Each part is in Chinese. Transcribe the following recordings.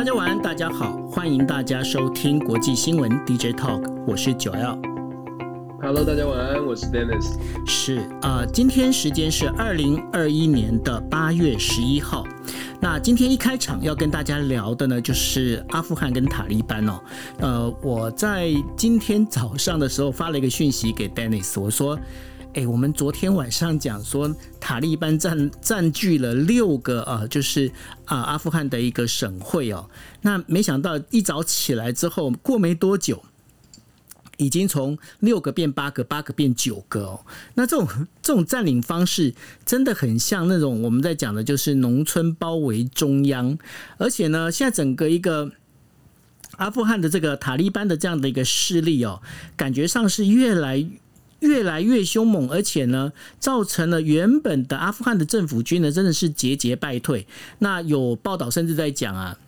大家晚安，大家好，欢迎大家收听国际新闻 DJ Talk，我是九 L。Hello，大家晚安，我是 Dennis。是啊、呃今天时间是二零二一年的八月十一号。那今天一开场要跟大家聊的呢，就是阿富汗跟塔利班哦。呃，我在今天早上的时候发了一个讯息给 Dennis，我说。哎，我们昨天晚上讲说塔利班占占据了六个呃，就是啊、阿富汗的一个省会哦。那没想到一早起来之后，过没多久，已经从六个变八个，八个变九个哦。那这种这种占领方式，真的很像那种我们在讲的，就是农村包围中央，而且呢，现在整个一个。阿富汗的这个塔利班的这样的一个势力哦，感觉上是越来越来越凶猛，而且呢，造成了原本的阿富汗的政府军呢，真的是节节败退。那有报道甚至在讲啊，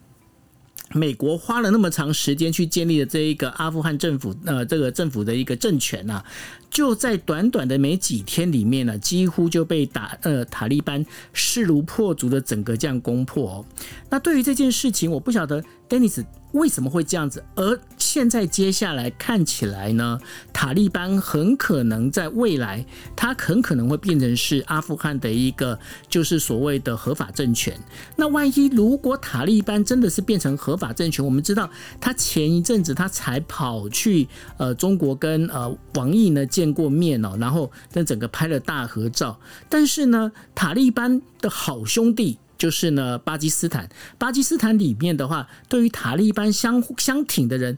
美国花了那么长时间去建立了这一个阿富汗政府，呃，这个政府的一个政权啊，就在短短的没几天里面呢、几乎就被打呃塔利班势如破竹的整个这样攻破、哦。那对于这件事情，我不晓得 Dennis 为什么会这样子，而现在接下来看起来呢，塔利班很可能在未来，它很可能会变成是阿富汗的一个就是所谓的合法政权。那万一如果塔利班真的是变成合法政权，我们知道他前一阵子他才跑去呃中国跟呃王毅呢见过面哦，然后跟整个拍了大合照，但是呢，塔利班的好兄弟。就是呢，巴基斯坦，巴基斯坦里面的话，对于塔利班相相挺的人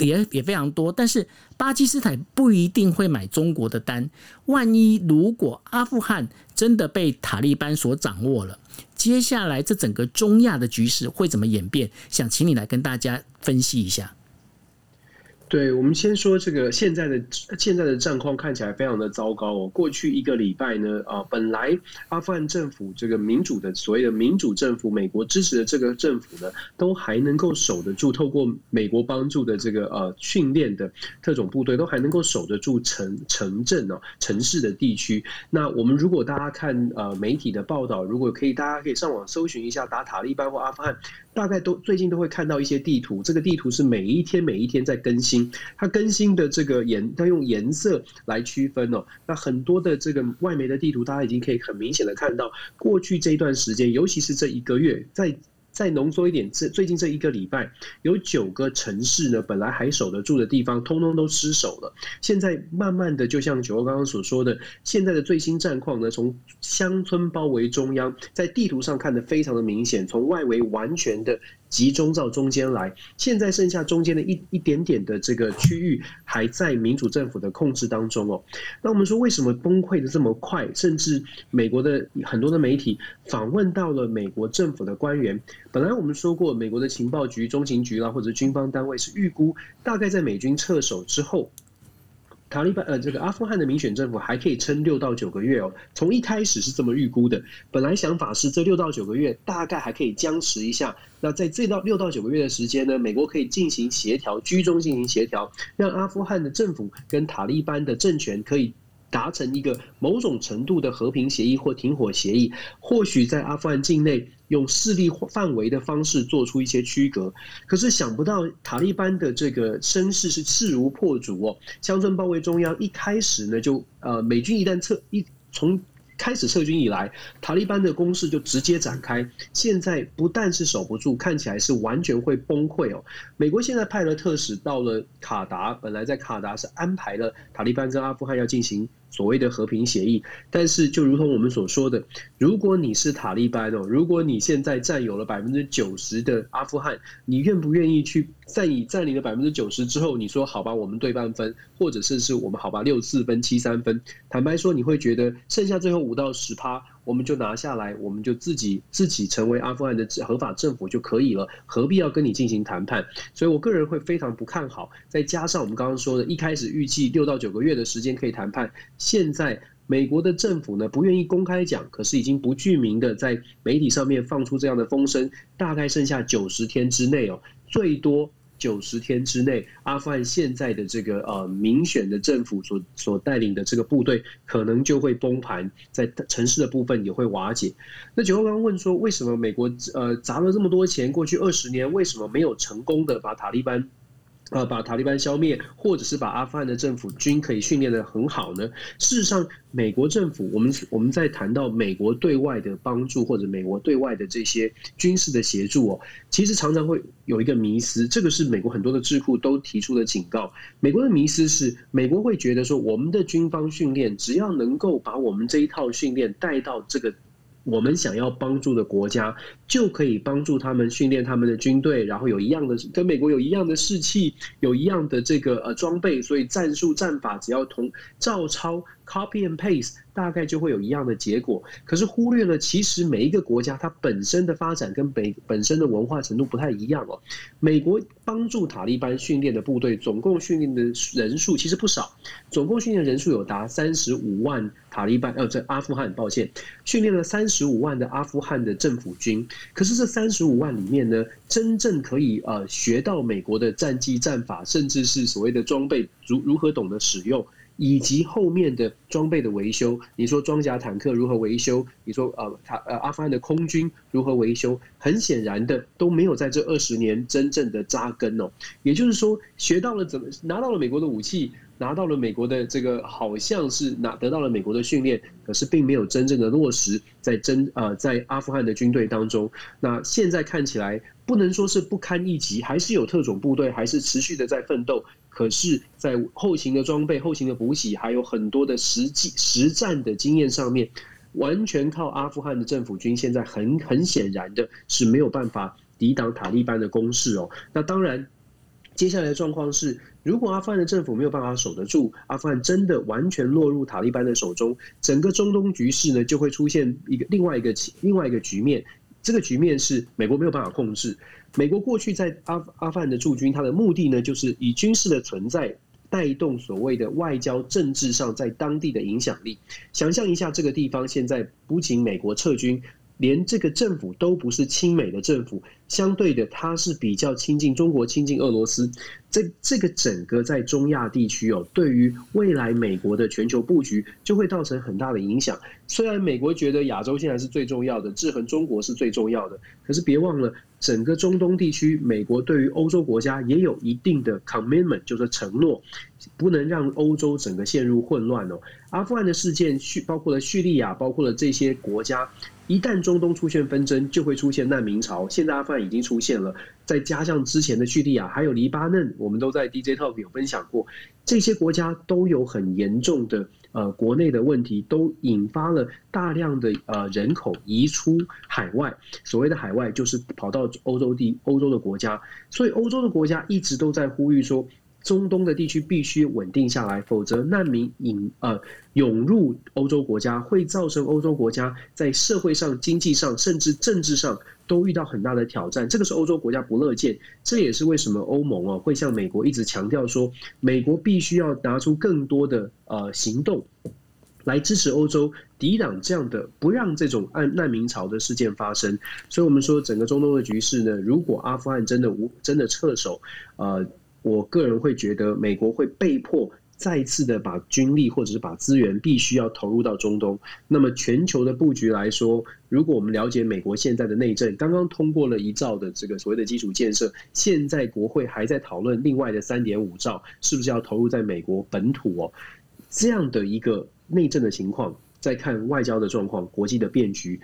也也非常多，但是巴基斯坦不一定会买中国的单。万一如果阿富汗真的被塔利班所掌握了，接下来这整个中亚的局势会怎么演变？想请你来跟大家分析一下。对，我们先说这个现在的现在的战况看起来非常的糟糕哦。过去一个礼拜呢，啊，本来阿富汗政府这个民主的所谓的民主政府，美国支持的这个政府呢，都还能够守得住，透过美国帮助的这个呃训练的特种部队，都还能够守得住城城镇哦城市的地区。那我们如果大家看呃媒体的报道，如果可以，大家可以上网搜寻一下打塔利班或阿富汗，大概都最近都会看到一些地图，这个地图是每一天每一天在更新。它更新的这个颜，它用颜色来区分哦。那很多的这个外媒的地图，大家已经可以很明显的看到，过去这一段时间，尤其是这一个月，在再浓缩一点，这最近这一个礼拜，有九个城市呢，本来还守得住的地方，通通都失守了。现在慢慢的，就像九欧刚刚所说的，现在的最新战况呢，从乡村包围中央，在地图上看得非常的明显，从外围完全的。集中到中间来，现在剩下中间的一一点点的这个区域还在民主政府的控制当中哦。那我们说为什么崩溃的这么快？甚至美国的很多的媒体访问到了美国政府的官员。本来我们说过，美国的情报局、中情局啦，或者军方单位是预估，大概在美军撤守之后。塔利班呃，这个阿富汗的民选政府还可以撑六到九个月哦。从一开始是这么预估的，本来想法是这六到九个月大概还可以僵持一下。那在这到六到九个月的时间呢，美国可以进行协调，居中进行协调，让阿富汗的政府跟塔利班的政权可以达成一个某种程度的和平协议或停火协议。或许在阿富汗境内用势力范围的方式做出一些区隔，可是想不到塔利班的这个声势是势如破竹哦，乡村包围中央，一开始呢就呃美军一旦撤一从。开始撤军以来，塔利班的攻势就直接展开。现在不但是守不住，看起来是完全会崩溃哦。美国现在派了特使到了卡达，本来在卡达是安排了塔利班跟阿富汗要进行所谓的和平协议，但是就如同我们所说的，如果你是塔利班哦，如果你现在占有了百分之九十的阿富汗，你愿不愿意去在你占领了百分之九十之后，你说好吧，我们对半分，或者是是我们好吧六四分七三分？坦白说，你会觉得剩下最后五到十趴，我们就拿下来，我们就自己自己成为阿富汗的合法政府就可以了，何必要跟你进行谈判？所以我个人会非常不看好。再加上我们刚刚说的，一开始预计六到九个月的时间可以谈判，现在美国的政府呢不愿意公开讲，可是已经不具名的在媒体上面放出这样的风声，大概剩下九十天之内哦，最多九十天之内，阿富汗现在的这个呃民选的政府所所带领的这个部队可能就会崩盘，在城市的部分也会瓦解。那九号刚刚问说，为什么美国呃砸了这么多钱，过去二十年为什么没有成功的把塔利班？呃，把塔利班消灭，或者是把阿富汗的政府军可以训练的很好呢？事实上，美国政府，我们我们在谈到美国对外的帮助或者美国对外的这些军事的协助哦，其实常常会有一个迷思，这个是美国很多的智库都提出了警告。美国的迷思是，美国会觉得说，我们的军方训练只要能够把我们这一套训练带到这个。我们想要帮助的国家，就可以帮助他们训练他们的军队，然后有一样的跟美国有一样的士气，有一样的这个呃装备，所以战术战法只要同照抄。Copy and paste 大概就会有一样的结果，可是忽略了其实每一个国家它本身的发展跟本本身的文化程度不太一样哦。美国帮助塔利班训练的部队，总共训练的人数其实不少，总共训练人数有达三十五万塔利班呃，这阿富汗，抱歉，训练了三十五万的阿富汗的政府军。可是这三十五万里面呢，真正可以呃学到美国的战技战法，甚至是所谓的装备如如何懂得使用。以及后面的装备的维修，你说装甲坦克如何维修？你说呃，他呃阿富汗的空军如何维修？很显然的都没有在这二十年真正的扎根哦。也就是说，学到了怎么拿到了美国的武器，拿到了美国的这个好像是拿得到了美国的训练，可是并没有真正的落实在真呃在阿富汗的军队当中。那现在看起来不能说是不堪一击，还是有特种部队，还是持续的在奋斗。可是，在后勤的装备、后勤的补给，还有很多的实际实战的经验上面，完全靠阿富汗的政府军，现在很很显然的是没有办法抵挡塔利班的攻势哦。那当然，接下来的状况是，如果阿富汗的政府没有办法守得住，阿富汗真的完全落入塔利班的手中，整个中东局势呢就会出现一个另外一个另外一个局面。这个局面是美国没有办法控制。美国过去在阿阿富汗的驻军，它的目的呢，就是以军事的存在带动所谓的外交政治上在当地的影响力。想象一下，这个地方现在不仅美国撤军。连这个政府都不是亲美的政府，相对的，它是比较亲近中国、亲近俄罗斯。这这个整个在中亚地区哦，对于未来美国的全球布局就会造成很大的影响。虽然美国觉得亚洲现在是最重要的，制衡中国是最重要的，可是别忘了，整个中东地区，美国对于欧洲国家也有一定的 commitment，就是承诺，不能让欧洲整个陷入混乱哦。阿富汗的事件，叙包括了叙利亚，包括了这些国家。一旦中东出现纷争，就会出现难民潮。现在阿富汗已经出现了，再加上之前的叙利亚，还有黎巴嫩，我们都在 DJ Talk 有分享过，这些国家都有很严重的呃国内的问题，都引发了大量的呃人口移出海外。所谓的海外，就是跑到欧洲地欧洲的国家。所以欧洲的国家一直都在呼吁说。中东的地区必须稳定下来，否则难民引呃涌入欧洲国家，会造成欧洲国家在社会上、经济上，甚至政治上都遇到很大的挑战。这个是欧洲国家不乐见，这也是为什么欧盟啊会向美国一直强调说，美国必须要拿出更多的呃行动，来支持欧洲抵挡这样的，不让这种难难民潮的事件发生。所以，我们说整个中东的局势呢，如果阿富汗真的无真的撤手，呃。我个人会觉得，美国会被迫再次的把军力或者是把资源必须要投入到中东。那么全球的布局来说，如果我们了解美国现在的内政，刚刚通过了一兆的这个所谓的基础建设，现在国会还在讨论另外的三点五兆是不是要投入在美国本土哦。这样的一个内政的情况，再看外交的状况、国际的变局，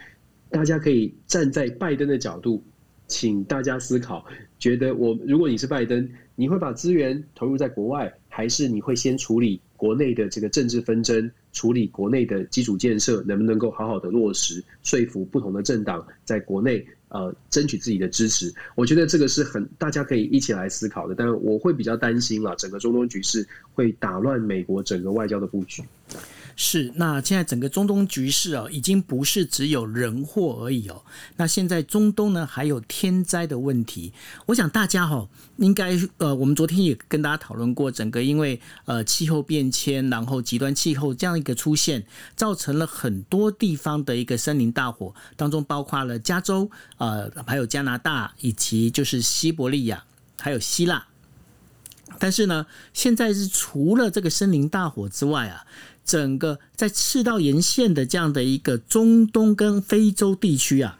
大家可以站在拜登的角度。请大家思考，觉得我如果你是拜登，你会把资源投入在国外，还是你会先处理国内的这个政治纷争，处理国内的基础建设，能不能够好好的落实，说服不同的政党在国内呃争取自己的支持？我觉得这个是很大家可以一起来思考的。但我会比较担心了，整个中东局势会打乱美国整个外交的布局。是，那现在整个中东局势啊，已经不是只有人祸而已哦。那现在中东呢，还有天灾的问题。我想大家哈，应该呃，我们昨天也跟大家讨论过，整个因为呃气候变迁，然后极端气候这样一个出现，造成了很多地方的一个森林大火，当中包括了加州呃，还有加拿大以及就是西伯利亚。还有希腊。但是呢，现在是除了这个森林大火之外啊，整个在赤道沿线的这样的一个中东跟非洲地区啊。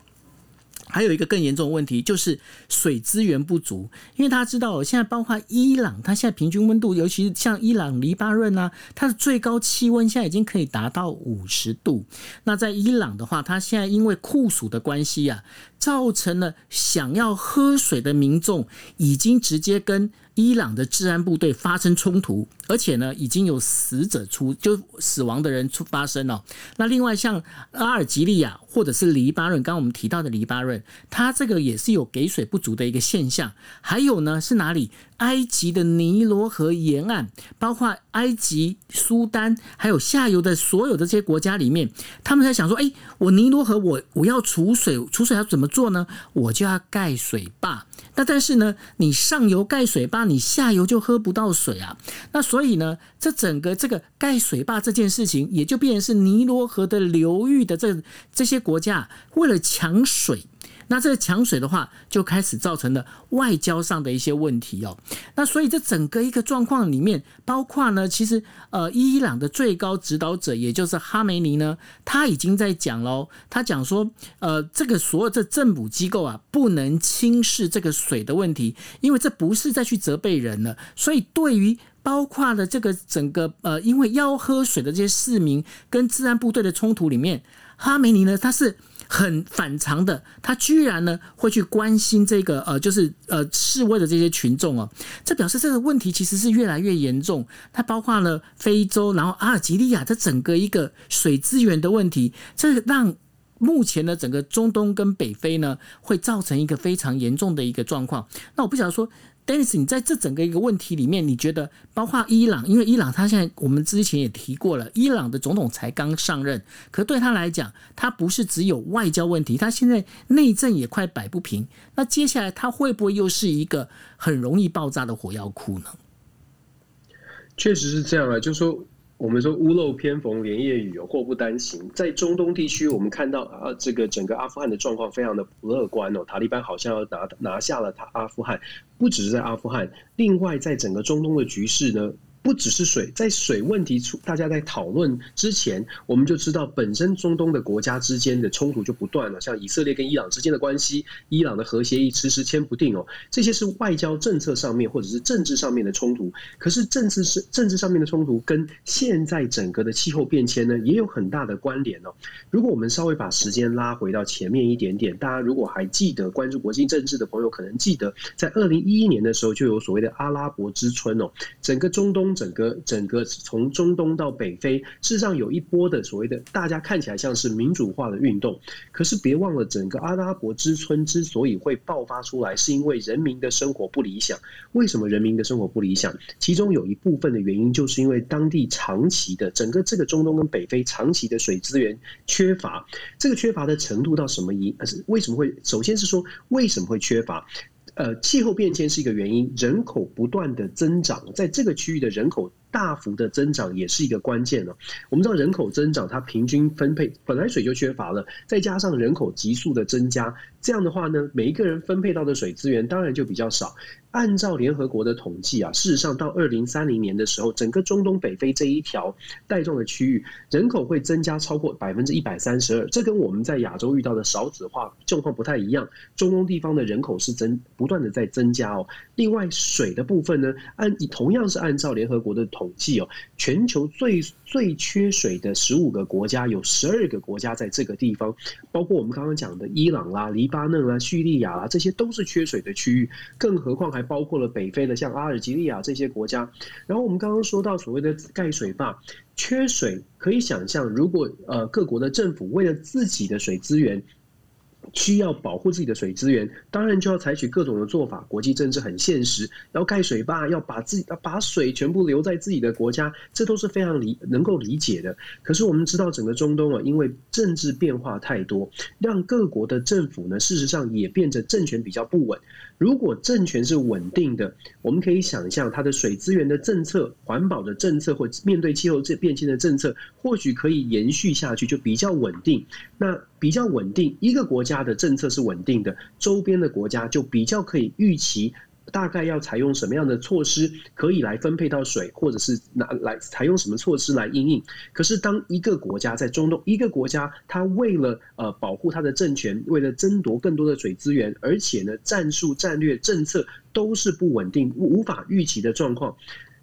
还有一个更严重的问题，就是水资源不足。因为大家知道，现在包括伊朗，它现在平均温度，尤其是像伊朗、黎巴嫩啊，它的最高气温现在已经可以达到五十度。那在伊朗的话，它现在因为酷暑的关系啊，造成了想要喝水的民众已经直接跟。伊朗的治安部队发生冲突，而且呢，已经有死者出，就死亡的人出发生了。那另外像阿尔及利亚或者是黎巴嫩，刚刚我们提到的黎巴嫩，它这个也是有给水不足的一个现象。还有呢，是哪里？埃及的尼罗河沿岸，包括埃及、苏丹，还有下游的所有的这些国家里面，他们在想说：，哎，我尼罗河，我我要储水，储水要怎么做呢？我就要盖水坝。那但是呢，你上游盖水坝，你下游就喝不到水啊。那所以呢，这整个这个盖水坝这件事情，也就变成是尼罗河的流域的这这些国家为了抢水。那这个抢水的话，就开始造成了外交上的一些问题哦。那所以这整个一个状况里面，包括呢，其实呃，伊朗的最高指导者，也就是哈梅尼呢，他已经在讲喽。他讲说，呃，这个所有的政府机构啊，不能轻视这个水的问题，因为这不是再去责备人了。所以对于包括了这个整个呃，因为要喝水的这些市民跟治安部队的冲突里面，哈梅尼呢，他是。很反常的，他居然呢会去关心这个呃，就是呃示威的这些群众哦，这表示这个问题其实是越来越严重。它包括了非洲，然后阿尔及利亚这整个一个水资源的问题，这让目前的整个中东跟北非呢会造成一个非常严重的一个状况。那我不晓得说。Denis，你在这整个一个问题里面，你觉得包括伊朗，因为伊朗他现在我们之前也提过了，伊朗的总统才刚上任，可对他来讲，他不是只有外交问题，他现在内政也快摆不平。那接下来他会不会又是一个很容易爆炸的火药库呢？确实是这样啊，就说。我们说屋漏偏逢连夜雨，祸不单行。在中东地区，我们看到啊，这个整个阿富汗的状况非常的不乐观哦。塔利班好像要拿拿下了他阿富汗，不只是在阿富汗，另外在整个中东的局势呢。不只是水，在水问题出，大家在讨论之前，我们就知道本身中东的国家之间的冲突就不断了，像以色列跟伊朗之间的关系，伊朗的核协议迟迟签不定哦，这些是外交政策上面或者是政治上面的冲突。可是政治是政治上面的冲突，跟现在整个的气候变迁呢，也有很大的关联哦。如果我们稍微把时间拉回到前面一点点，大家如果还记得关注国际政治的朋友，可能记得在二零一一年的时候就有所谓的阿拉伯之春哦，整个中东。整个整个从中东到北非，事实上有一波的所谓的大家看起来像是民主化的运动，可是别忘了，整个阿拉伯之春之所以会爆发出来，是因为人民的生活不理想。为什么人民的生活不理想？其中有一部分的原因，就是因为当地长期的整个这个中东跟北非长期的水资源缺乏。这个缺乏的程度到什么一？为什么会？首先是说为什么会缺乏？呃，气候变迁是一个原因，人口不断的增长，在这个区域的人口大幅的增长也是一个关键了。我们知道人口增长，它平均分配本来水就缺乏了，再加上人口急速的增加，这样的话呢，每一个人分配到的水资源当然就比较少。按照联合国的统计啊，事实上到二零三零年的时候，整个中东北非这一条带状的区域人口会增加超过百分之一百三十二。这跟我们在亚洲遇到的少子化状况不太一样。中东地方的人口是增不断的在增加哦。另外水的部分呢，按同样是按照联合国的统统计哦，全球最最缺水的十五个国家有十二个国家在这个地方，包括我们刚刚讲的伊朗啦、黎巴嫩啦、叙利亚啦，这些都是缺水的区域，更何况。还包括了北非的像阿尔及利亚这些国家，然后我们刚刚说到所谓的盖水坝，缺水可以想象，如果呃各国的政府为了自己的水资源。需要保护自己的水资源，当然就要采取各种的做法。国际政治很现实，要盖水坝，要把自己把水全部留在自己的国家，这都是非常理能够理解的。可是我们知道，整个中东啊，因为政治变化太多，让各国的政府呢，事实上也变得政权比较不稳。如果政权是稳定的，我们可以想象，它的水资源的政策、环保的政策或面对气候这变迁的政策，或许可以延续下去，就比较稳定。那比较稳定，一个国家家的政策是稳定的，周边的国家就比较可以预期。大概要采用什么样的措施可以来分配到水，或者是拿来采用什么措施来应应。可是当一个国家在中东，一个国家它为了呃保护它的政权，为了争夺更多的水资源，而且呢战术、战略、政策都是不稳定、无法预期的状况。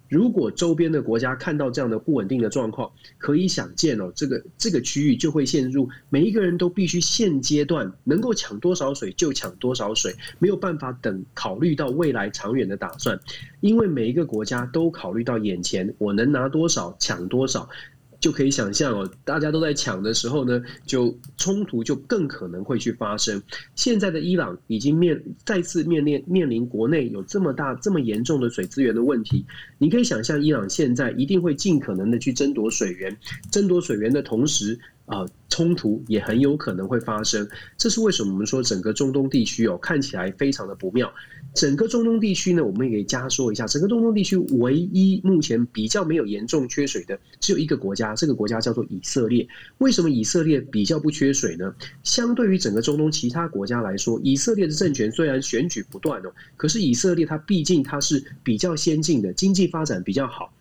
如果周边的国家看到这样的不稳定的状况，可以想见哦，这个这个区域就会陷入每一个人都必须现阶段能够抢多少水就抢多少水，没有办法等考虑到未来长远的打算，因为每一个国家都考虑到眼前我能拿多少抢多少。就可以想象哦，大家都在抢的时候呢，就冲突就更可能会去发生。现在的伊朗已经面再次面临面临国内有这么大这么严重的水资源的问题，你可以想象，伊朗现在一定会尽可能的去争夺水源，争夺水源的同时。啊，冲突也很有可能会发生，这是为什么我们说整个中东地区哦看起来非常的不妙。整个中东地区呢，我们也可以加说一下，整个中东地区唯一目前比较没有严重缺水的只有一个国家，这个国家叫做以色列。为什么以色列比较不缺水呢？相对于整个中东其他国家来说，以色列的政权虽然选举不断哦，可是以色列它毕竟它是比较先进的，经济发展比较好。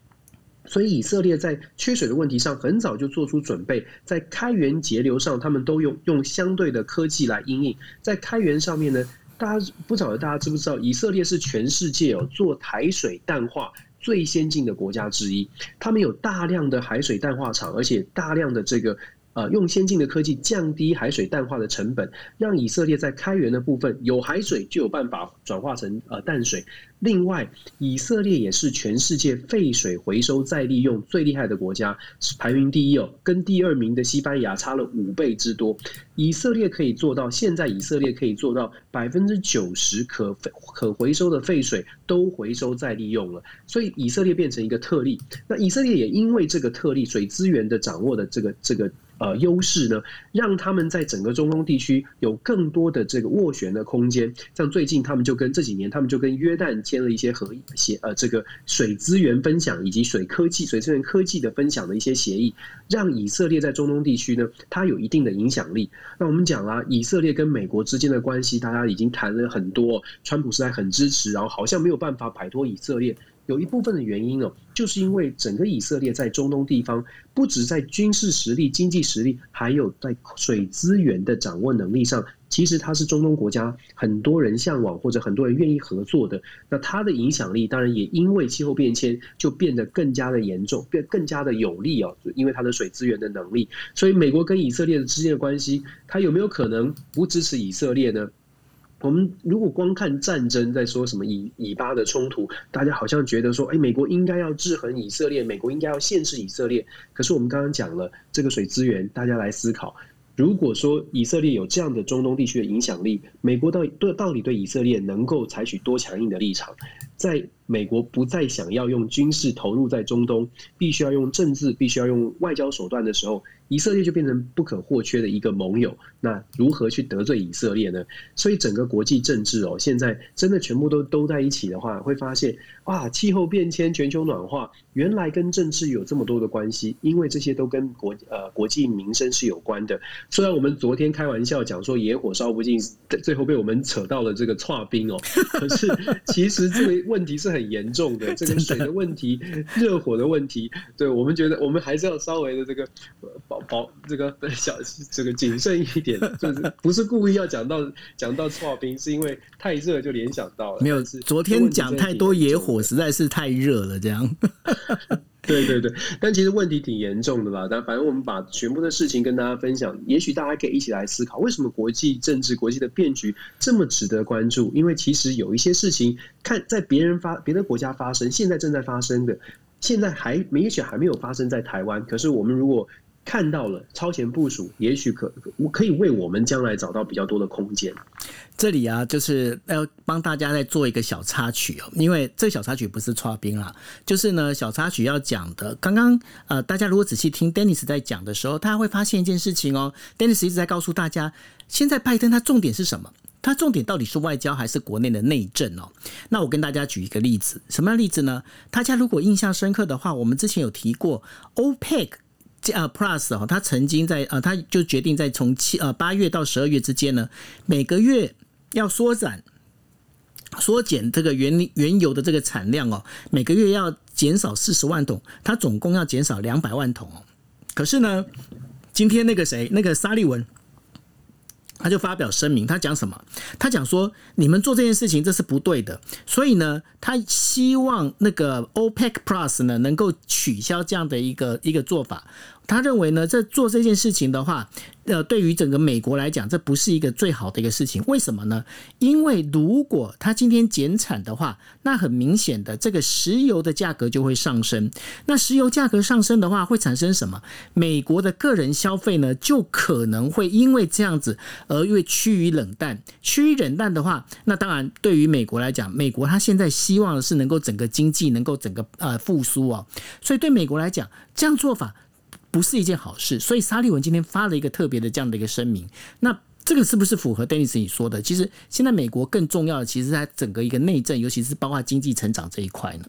所以以色列在缺水的问题上很早就做出准备，在开源节流上，他们都用用相对的科技来应用。在开源上面呢，大家不晓得大家知不知道，以色列是全世界哦做海水淡化最先进的国家之一，他们有大量的海水淡化厂，而且大量的这个。呃，用先进的科技降低海水淡化的成本，让以色列在开源的部分有海水就有办法转化成呃淡水。另外，以色列也是全世界废水回收再利用最厉害的国家，排名第一哦，跟第二名的西班牙差了五倍之多。以色列可以做到，现在以色列可以做到百分之九十可可回收的废水都回收再利用了，所以以色列变成一个特例。那以色列也因为这个特例，水资源的掌握的这个这个。呃，优势呢，让他们在整个中东地区有更多的这个斡旋的空间。像最近，他们就跟这几年，他们就跟约旦签了一些合协，呃，这个水资源分享以及水科技、水资源科技的分享的一些协议，让以色列在中东地区呢，它有一定的影响力。那我们讲啊，以色列跟美国之间的关系，大家已经谈了很多，川普时代很支持，然后好像没有办法摆脱以色列。有一部分的原因哦，就是因为整个以色列在中东地方，不止在军事实力、经济实力，还有在水资源的掌握能力上，其实它是中东国家很多人向往或者很多人愿意合作的。那它的影响力当然也因为气候变迁就变得更加的严重，变更加的有利哦，因为它的水资源的能力。所以美国跟以色列之间的关系，它有没有可能不支持以色列呢？我们如果光看战争，在说什么以以巴的冲突，大家好像觉得说，哎，美国应该要制衡以色列，美国应该要限制以色列。可是我们刚刚讲了这个水资源，大家来思考，如果说以色列有这样的中东地区的影响力，美国到对到底对以色列能够采取多强硬的立场？在美国不再想要用军事投入在中东，必须要用政治，必须要用外交手段的时候。以色列就变成不可或缺的一个盟友，那如何去得罪以色列呢？所以整个国际政治哦，现在真的全部都都在一起的话，会发现哇，气候变迁、全球暖化，原来跟政治有这么多的关系，因为这些都跟国呃国际民生是有关的。虽然我们昨天开玩笑讲说野火烧不尽，最后被我们扯到了这个跨冰哦，可是其实这个问题是很严重的，这个水的问题、热火的问题，对我们觉得我们还是要稍微的这个保。保这个小这个谨慎一点，就是 不是故意要讲到讲到错冰，是因为太热就联想到了。没有，昨天讲太多野火，实在是太热了，这样。对对对，但其实问题挺严重的吧？但反正我们把全部的事情跟大家分享，也许大家可以一起来思考，为什么国际政治、国际的变局这么值得关注？因为其实有一些事情，看在别人发别的国家发生，现在正在发生的，现在还也许还没有发生在台湾，可是我们如果看到了超前部署，也许可可以为我们将来找到比较多的空间。这里啊，就是要帮大家再做一个小插曲哦，因为这小插曲不是插冰啦，就是呢小插曲要讲的。刚刚呃，大家如果仔细听 Dennis 在讲的时候，他会发现一件事情哦。Dennis 一直在告诉大家，现在拜登他重点是什么？他重点到底是外交还是国内的内政哦？那我跟大家举一个例子，什么样例子呢？大家如果印象深刻的话，我们之前有提过 OPEC。呃，Plus 哦，他曾经在呃，他就决定在从七呃八月到十二月之间呢，每个月要缩减缩减这个原原油的这个产量哦，每个月要减少四十万桶，它总共要减少两百万桶哦。可是呢，今天那个谁，那个沙利文。他就发表声明，他讲什么？他讲说，你们做这件事情这是不对的，所以呢，他希望那个 OPEC Plus 呢能够取消这样的一个一个做法。他认为呢，这做这件事情的话，呃，对于整个美国来讲，这不是一个最好的一个事情。为什么呢？因为如果他今天减产的话，那很明显的，这个石油的价格就会上升。那石油价格上升的话，会产生什么？美国的个人消费呢，就可能会因为这样子而越趋于冷淡。趋于冷淡的话，那当然对于美国来讲，美国他现在希望的是能够整个经济能够整个呃复苏啊。所以对美国来讲，这样做法。不是一件好事，所以沙利文今天发了一个特别的这样的一个声明。那这个是不是符合 Dennis 你说的？其实现在美国更重要的，其实在整个一个内政，尤其是包括经济成长这一块呢。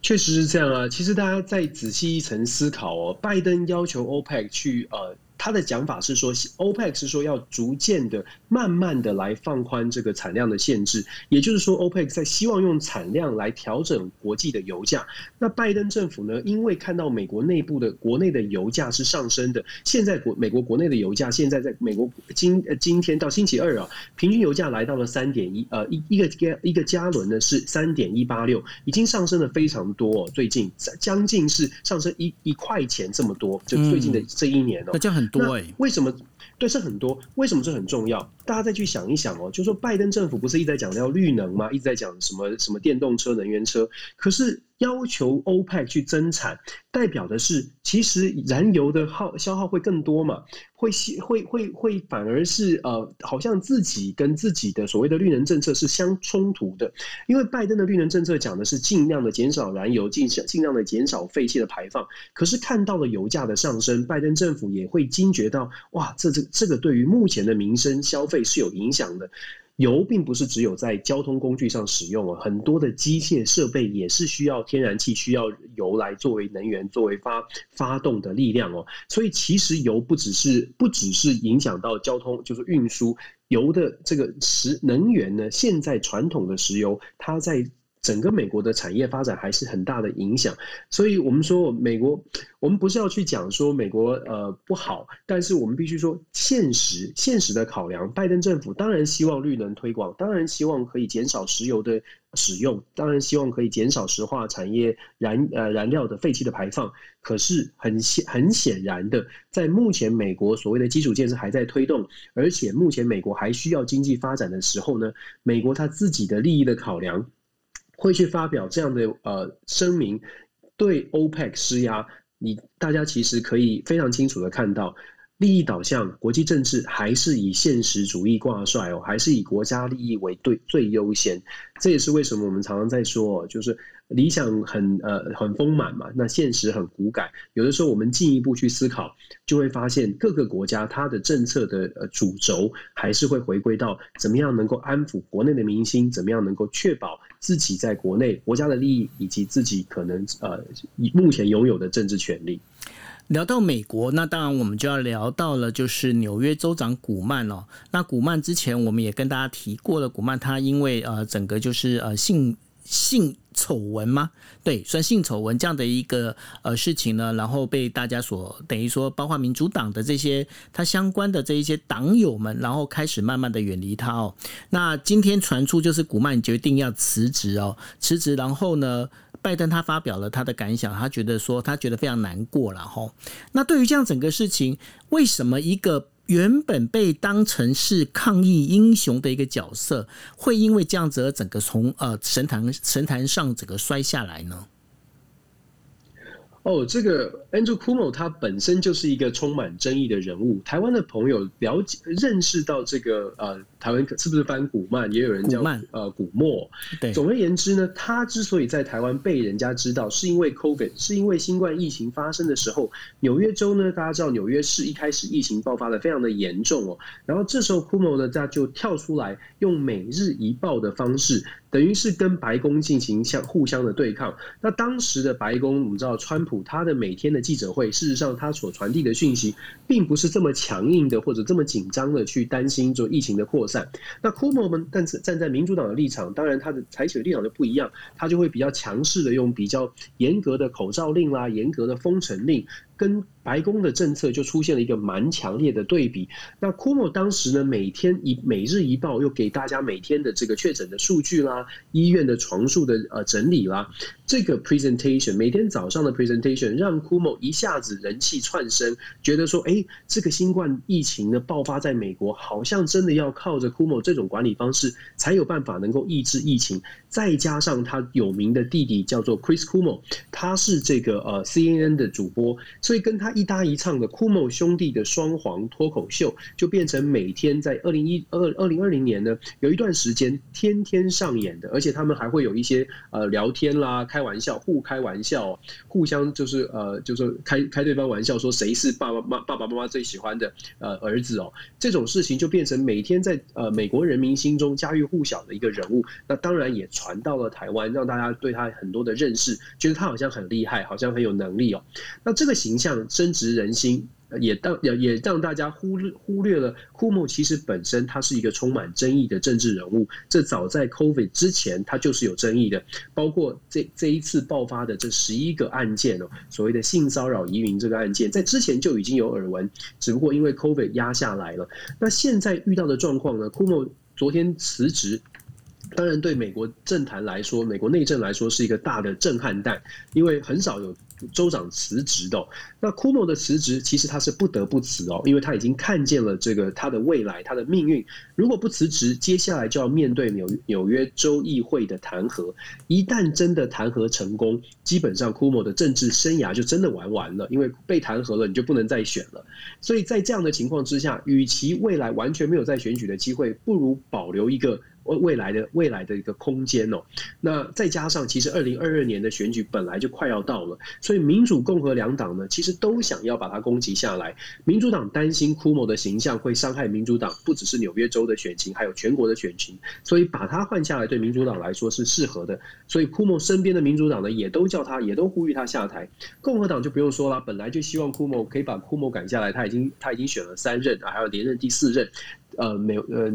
确实是这样啊。其实大家再仔细一层思考哦，拜登要求 OPEC 去呃。他的讲法是说，OPEC 是说要逐渐的、慢慢的来放宽这个产量的限制，也就是说，OPEC 在希望用产量来调整国际的油价。那拜登政府呢，因为看到美国内部的国内的油价是上升的，现在国美国国内的油价现在在美国今呃今天到星期二啊，平均油价来到了三点一呃一一个加一个加仑呢是三点一八六，已经上升了非常多，最近将近是上升一一块钱这么多，就最近的这一年哦，那这样很。对，为什么？对，是很多。为什么这很重要？大家再去想一想哦，就说拜登政府不是一直在讲要绿能吗？一直在讲什么什么电动车、能源车，可是。要求欧派去增产，代表的是其实燃油的耗消耗会更多嘛？会会会会反而是呃，好像自己跟自己的所谓的绿能政策是相冲突的。因为拜登的绿能政策讲的是尽量的减少燃油，尽尽量的减少废气的排放。可是看到了油价的上升，拜登政府也会惊觉到，哇，这这这个对于目前的民生消费是有影响的。油并不是只有在交通工具上使用啊，很多的机械设备也是需要天然气、需要油来作为能源、作为发发动的力量哦。所以其实油不只是不只是影响到交通，就是运输油的这个石能源呢。现在传统的石油，它在。整个美国的产业发展还是很大的影响，所以我们说美国，我们不是要去讲说美国呃不好，但是我们必须说现实，现实的考量。拜登政府当然希望绿能推广，当然希望可以减少石油的使用，当然希望可以减少石化产业燃呃燃料的废气的排放。可是很显很显然的，在目前美国所谓的基础建设还在推动，而且目前美国还需要经济发展的时候呢，美国他自己的利益的考量。会去发表这样的呃声明，对 OPEC 施压，你大家其实可以非常清楚的看到，利益导向、国际政治还是以现实主义挂帅哦，还是以国家利益为对最优先。这也是为什么我们常常在说，就是。理想很呃很丰满嘛，那现实很骨感。有的时候我们进一步去思考，就会发现各个国家它的政策的呃主轴还是会回归到怎么样能够安抚国内的民心，怎么样能够确保自己在国内国家的利益以及自己可能呃目前拥有的政治权利。聊到美国，那当然我们就要聊到了，就是纽约州长古曼哦。那古曼之前我们也跟大家提过了，古曼他因为呃整个就是呃性。性丑闻吗？对，算性丑闻这样的一个呃事情呢，然后被大家所等于说，包括民主党的这些他相关的这一些党友们，然后开始慢慢的远离他哦。那今天传出就是古曼决定要辞职哦，辞职，然后呢，拜登他发表了他的感想，他觉得说他觉得非常难过了哈。那对于这样整个事情，为什么一个？原本被当成是抗疫英雄的一个角色，会因为这样子而整个从呃神坛神坛上整个摔下来呢？哦，这个 Andrew Cuomo 他本身就是一个充满争议的人物。台湾的朋友了解认识到这个呃，台湾是不是翻古曼？也有人叫呃古默。对，总而言之呢，他之所以在台湾被人家知道，是因为 COVID，是因为新冠疫情发生的时候，纽约州呢，大家知道纽约市一开始疫情爆发的非常的严重哦。然后这时候 Cuomo 呢，他就跳出来用《每日一报》的方式，等于是跟白宫进行相互相的对抗。那当时的白宫，我们知道，川普他的每天的记者会，事实上他所传递的讯息，并不是这么强硬的或者这么紧张的去担心做疫情的扩散。那库莫们，但是站在民主党的立场，当然他的采取的立场就不一样，他就会比较强势的用比较严格的口罩令啦，严格的封城令。跟白宫的政策就出现了一个蛮强烈的对比。那 Cuomo 当时呢，每天以每日一报又给大家每天的这个确诊的数据啦，医院的床数的呃整理啦，这个 presentation 每天早上的 presentation 让 c u m o 一下子人气窜升，觉得说，哎，这个新冠疫情呢爆发在美国，好像真的要靠着 c u m o 这种管理方式才有办法能够抑制疫情。再加上他有名的弟弟叫做 Chris Cuomo，他是这个呃 CNN 的主播。所以跟他一搭一唱的 Cuomo 兄弟的双簧脱口秀，就变成每天在二零一二二零二零年呢，有一段时间天天上演的，而且他们还会有一些呃聊天啦、开玩笑、互开玩笑、互相就是呃就是开开对方玩笑，说谁是爸爸妈爸爸妈妈最喜欢的呃儿子哦，这种事情就变成每天在呃美国人民心中家喻户晓的一个人物。那当然也传到了台湾，让大家对他很多的认识，觉得他好像很厉害，好像很有能力哦。那这个形。象深植人心，也当也也让大家忽略忽略了库莫其实本身他是一个充满争议的政治人物。这早在 COVID 之前，他就是有争议的。包括这这一次爆发的这十一个案件哦，所谓的性骚扰移民这个案件，在之前就已经有耳闻，只不过因为 COVID 压下来了。那现在遇到的状况呢？库莫昨天辞职，当然对美国政坛来说，美国内政来说是一个大的震撼弹，因为很少有。州长辞职的，那库莫的辞职其实他是不得不辞哦，因为他已经看见了这个他的未来，他的命运。如果不辞职，接下来就要面对纽纽约州议会的弹劾。一旦真的弹劾成功，基本上库莫的政治生涯就真的玩完了，因为被弹劾了，你就不能再选了。所以在这样的情况之下，与其未来完全没有再选举的机会，不如保留一个。未来的未来的一个空间哦，那再加上其实二零二二年的选举本来就快要到了，所以民主共和两党呢，其实都想要把它攻击下来。民主党担心库莫的形象会伤害民主党，不只是纽约州的选情，还有全国的选情，所以把他换下来对民主党来说是适合的。所以库莫身边的民主党呢，也都叫他，也都呼吁他下台。共和党就不用说了，本来就希望库莫可以把库莫赶下来，他已经他已经选了三任啊，还要连任第四任。呃，没有，呃，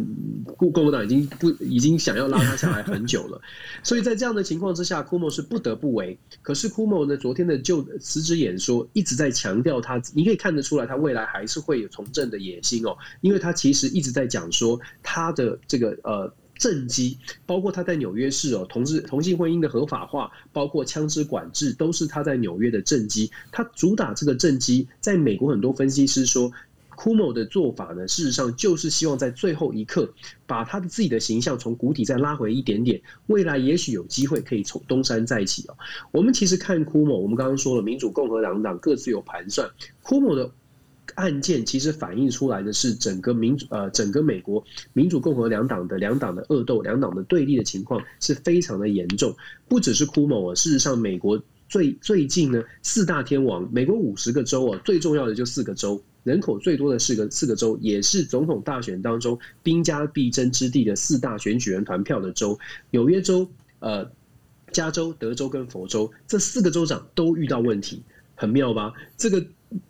共共和党已经不已经想要拉他下来很久了，所以在这样的情况之下，库莫是不得不为。可是库莫呢，昨天的就辞职演说一直在强调他，你可以看得出来，他未来还是会有从政的野心哦，因为他其实一直在讲说他的这个呃政绩，包括他在纽约市哦，同志同性婚姻的合法化，包括枪支管制，都是他在纽约的政绩。他主打这个政绩，在美国很多分析师说。库莫的做法呢，事实上就是希望在最后一刻把他的自己的形象从谷底再拉回一点点，未来也许有机会可以从东山再起哦。我们其实看库莫，我们刚刚说了，民主共和两党各自有盘算。库莫的案件其实反映出来的是整个民主呃整个美国民主共和两党的两党的恶斗、两党的对立的情况是非常的严重。不只是库莫啊，事实上美国最最近呢四大天王，美国五十个州啊，最重要的就四个州。人口最多的四个四个州，也是总统大选当中兵家必争之地的四大选举人团票的州——纽约州、呃，加州、德州跟佛州，这四个州长都遇到问题，很妙吧？这个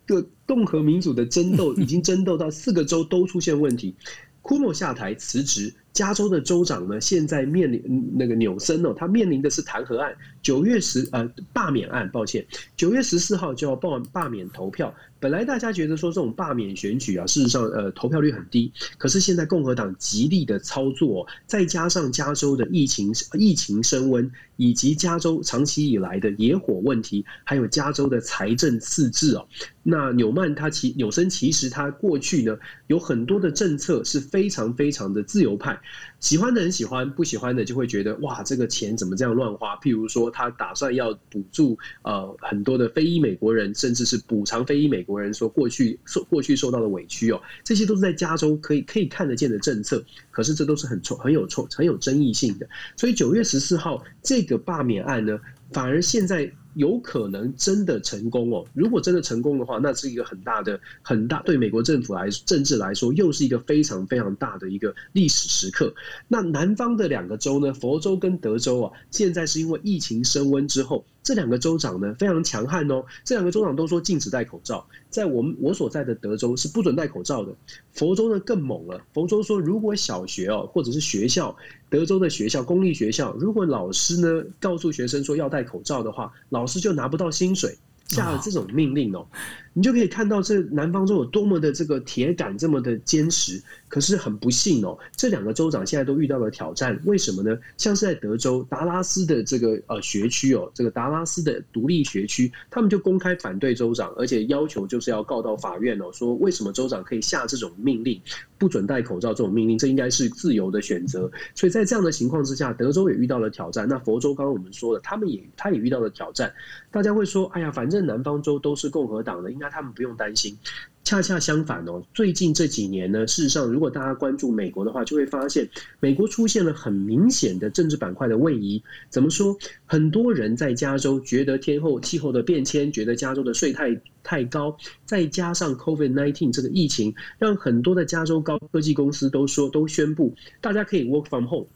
个共和民主的争斗 已经争斗到四个州都出现问题，库莫下台辞职。加州的州长呢，现在面临那个纽森哦，他面临的是弹劾案，九月十呃罢免案，抱歉，九月十四号就要报罢免投票。本来大家觉得说这种罢免选举啊，事实上呃投票率很低，可是现在共和党极力的操作，再加上加州的疫情疫情升温，以及加州长期以来的野火问题，还有加州的财政赤字哦，那纽曼他其纽森其实他过去呢有很多的政策是非常非常的自由派。喜欢的人喜欢，不喜欢的就会觉得哇，这个钱怎么这样乱花？譬如说，他打算要补助呃很多的非裔美国人，甚至是补偿非裔美国人说过去受过去受到的委屈哦，这些都是在加州可以可以看得见的政策。可是这都是很臭、很有臭、很有争议性的。所以九月十四号这个罢免案呢，反而现在有可能真的成功哦。如果真的成功的话，那是一个很大的、很大对美国政府来政治来说，又是一个非常非常大的一个历史时刻。那南方的两个州呢，佛州跟德州啊，现在是因为疫情升温之后。这两个州长呢非常强悍哦，这两个州长都说禁止戴口罩，在我们我所在的德州是不准戴口罩的。佛州呢更猛了，佛州说如果小学哦或者是学校，德州的学校公立学校，如果老师呢告诉学生说要戴口罩的话，老师就拿不到薪水。下了这种命令哦，你就可以看到这南方州有多么的这个铁杆，这么的坚持。可是很不幸哦，这两个州长现在都遇到了挑战。为什么呢？像是在德州达拉斯的这个呃学区哦，这个达拉斯的独立学区，他们就公开反对州长，而且要求就是要告到法院哦，说为什么州长可以下这种命令，不准戴口罩这种命令？这应该是自由的选择。所以在这样的情况之下，德州也遇到了挑战。那佛州刚刚我们说了，他们也他也遇到了挑战。大家会说，哎呀，反正南方州都是共和党的，应那他们不用担心。恰恰相反哦，最近这几年呢，事实上，如果大家关注美国的话，就会发现美国出现了很明显的政治板块的位移。怎么说？很多人在加州觉得天后气候的变迁，觉得加州的税太太高，再加上 COVID nineteen 这个疫情，让很多的加州高科技公司都说都宣布，大家可以 work from home，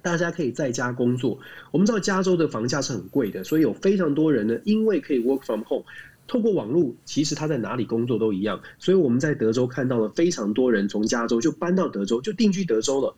大家可以在家工作。我们知道加州的房价是很贵的，所以有非常多人呢，因为可以 work from home。透过网络，其实他在哪里工作都一样，所以我们在德州看到了非常多人从加州就搬到德州，就定居德州了。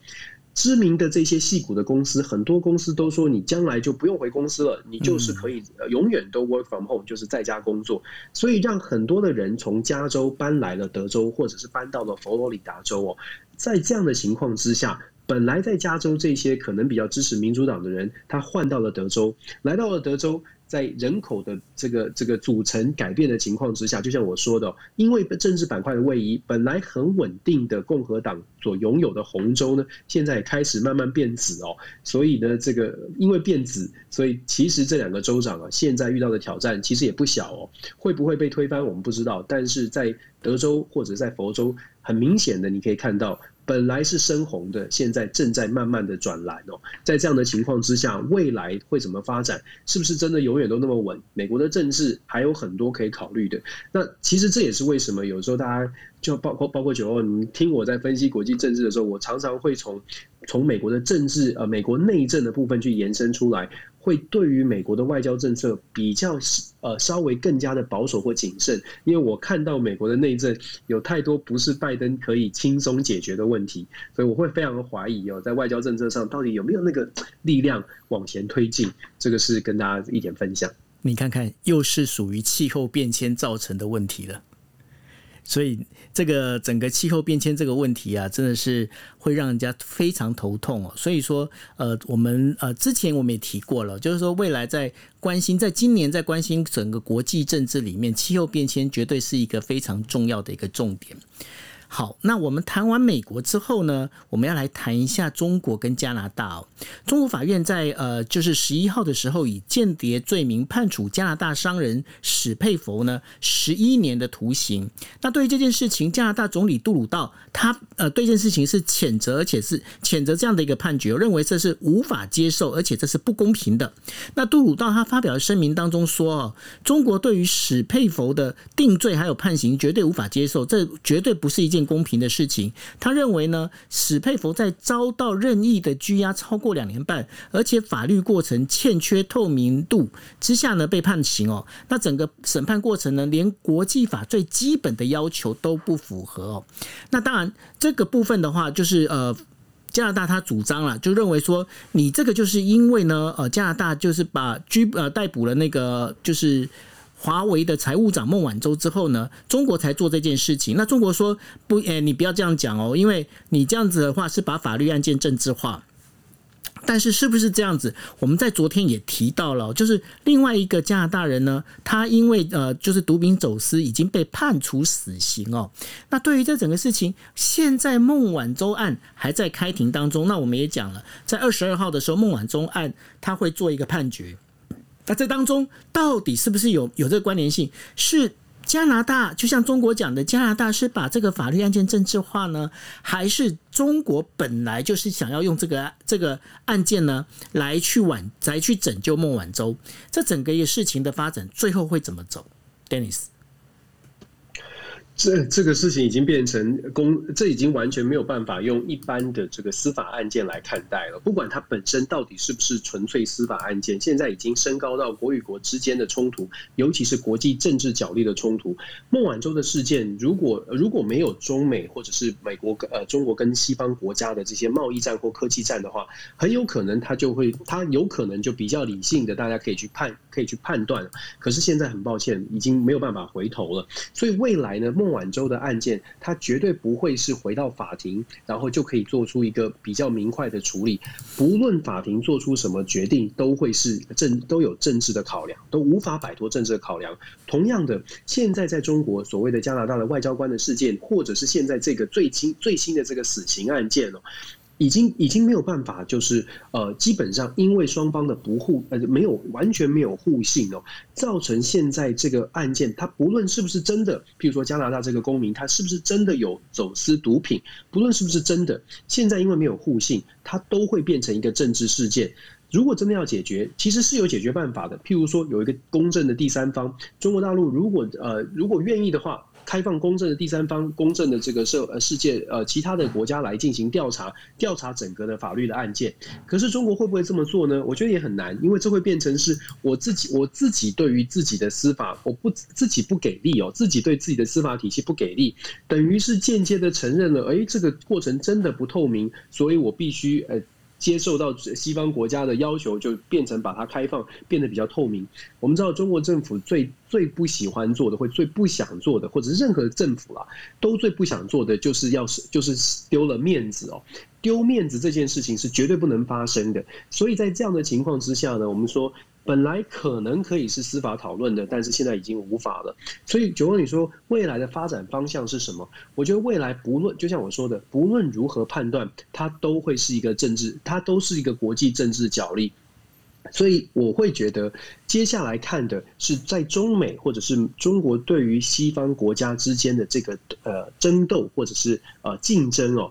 知名的这些戏股的公司，很多公司都说你将来就不用回公司了，你就是可以永远都 work from home，就是在家工作。所以让很多的人从加州搬来了德州，或者是搬到了佛罗里达州哦。在这样的情况之下，本来在加州这些可能比较支持民主党的人，他换到了德州，来到了德州。在人口的这个这个组成改变的情况之下，就像我说的，因为政治板块的位移，本来很稳定的共和党所拥有的红州呢，现在开始慢慢变紫哦。所以呢，这个因为变紫，所以其实这两个州长啊，现在遇到的挑战其实也不小哦。会不会被推翻，我们不知道。但是在德州或者在佛州，很明显的你可以看到。本来是深红的，现在正在慢慢的转蓝哦。在这样的情况之下，未来会怎么发展？是不是真的永远都那么稳？美国的政治还有很多可以考虑的。那其实这也是为什么有时候大家就包括包括九号，你听我在分析国际政治的时候，我常常会从从美国的政治呃美国内政的部分去延伸出来。会对于美国的外交政策比较呃稍微更加的保守或谨慎，因为我看到美国的内政有太多不是拜登可以轻松解决的问题，所以我会非常怀疑哦，在外交政策上到底有没有那个力量往前推进？这个是跟大家一点分享。你看看，又是属于气候变迁造成的问题了。所以，这个整个气候变迁这个问题啊，真的是会让人家非常头痛哦。所以说，呃，我们呃之前我们也提过了，就是说未来在关心，在今年在关心整个国际政治里面，气候变迁绝对是一个非常重要的一个重点。好，那我们谈完美国之后呢，我们要来谈一下中国跟加拿大哦。中国法院在呃，就是十一号的时候，以间谍罪名判处加拿大商人史佩佛呢十一年的徒刑。那对于这件事情，加拿大总理杜鲁道他呃对这件事情是谴责，而且是谴责这样的一个判决，认为这是无法接受，而且这是不公平的。那杜鲁道他发表的声明当中说哦，中国对于史佩佛的定罪还有判刑绝对无法接受，这绝对不是一件。公平的事情，他认为呢，史佩佛在遭到任意的拘押超过两年半，而且法律过程欠缺透明度之下呢，被判刑哦。那整个审判过程呢，连国际法最基本的要求都不符合哦。那当然，这个部分的话，就是呃，加拿大他主张了，就认为说，你这个就是因为呢，呃，加拿大就是把拘呃逮捕了那个就是。华为的财务长孟晚舟之后呢，中国才做这件事情。那中国说不，诶，你不要这样讲哦，因为你这样子的话是把法律案件政治化。但是是不是这样子？我们在昨天也提到了，就是另外一个加拿大人呢，他因为呃，就是毒品走私已经被判处死刑哦。那对于这整个事情，现在孟晚舟案还在开庭当中。那我们也讲了，在二十二号的时候，孟晚舟案他会做一个判决。那这当中到底是不是有有这个关联性？是加拿大就像中国讲的，加拿大是把这个法律案件政治化呢，还是中国本来就是想要用这个这个案件呢来去挽来去拯救孟晚舟？这整个一个事情的发展最后会怎么走？Dennis。这这个事情已经变成公，这已经完全没有办法用一般的这个司法案件来看待了。不管它本身到底是不是纯粹司法案件，现在已经升高到国与国之间的冲突，尤其是国际政治角力的冲突。孟晚舟的事件，如果如果没有中美或者是美国呃中国跟西方国家的这些贸易战或科技战的话，很有可能他就会，他有可能就比较理性的，大家可以去判，可以去判断。可是现在很抱歉，已经没有办法回头了。所以未来呢，孟晚舟的案件，他绝对不会是回到法庭，然后就可以做出一个比较明快的处理。不论法庭做出什么决定，都会是政都有政治的考量，都无法摆脱政治的考量。同样的，现在在中国所谓的加拿大的外交官的事件，或者是现在这个最新最新的这个死刑案件哦。已经已经没有办法，就是呃，基本上因为双方的不互呃没有完全没有互信哦，造成现在这个案件，它不论是不是真的，譬如说加拿大这个公民，他是不是真的有走私毒品，不论是不是真的，现在因为没有互信，它都会变成一个政治事件。如果真的要解决，其实是有解决办法的，譬如说有一个公正的第三方，中国大陆如果呃如果愿意的话。开放公正的第三方、公正的这个社呃世界呃其他的国家来进行调查，调查整个的法律的案件。可是中国会不会这么做呢？我觉得也很难，因为这会变成是我自己我自己对于自己的司法，我不自己不给力哦，自己对自己的司法体系不给力，等于是间接的承认了，哎，这个过程真的不透明，所以我必须呃。接受到西方国家的要求，就变成把它开放，变得比较透明。我们知道，中国政府最最不喜欢做的，或最不想做的，或者是任何政府啊，都最不想做的，就是要是就是丢了面子哦。丢面子这件事情是绝对不能发生的。所以在这样的情况之下呢，我们说。本来可能可以是司法讨论的，但是现在已经无法了。所以，九问你说未来的发展方向是什么？我觉得未来不论就像我说的，不论如何判断，它都会是一个政治，它都是一个国际政治角力。所以，我会觉得接下来看的是在中美或者是中国对于西方国家之间的这个呃争斗或者是呃竞争哦，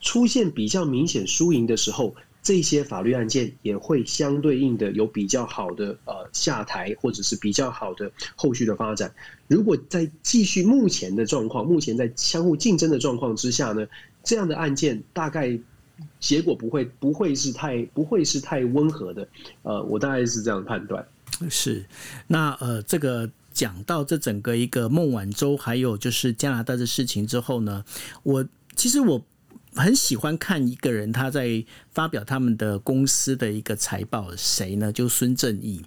出现比较明显输赢的时候。这些法律案件也会相对应的有比较好的呃下台，或者是比较好的后续的发展。如果在继续目前的状况，目前在相互竞争的状况之下呢，这样的案件大概结果不会不会是太不会是太温和的。呃，我大概是这样判断。是，那呃，这个讲到这整个一个孟晚舟还有就是加拿大的事情之后呢，我其实我很喜欢看一个人他在。发表他们的公司的一个财报，谁呢？就孙正义。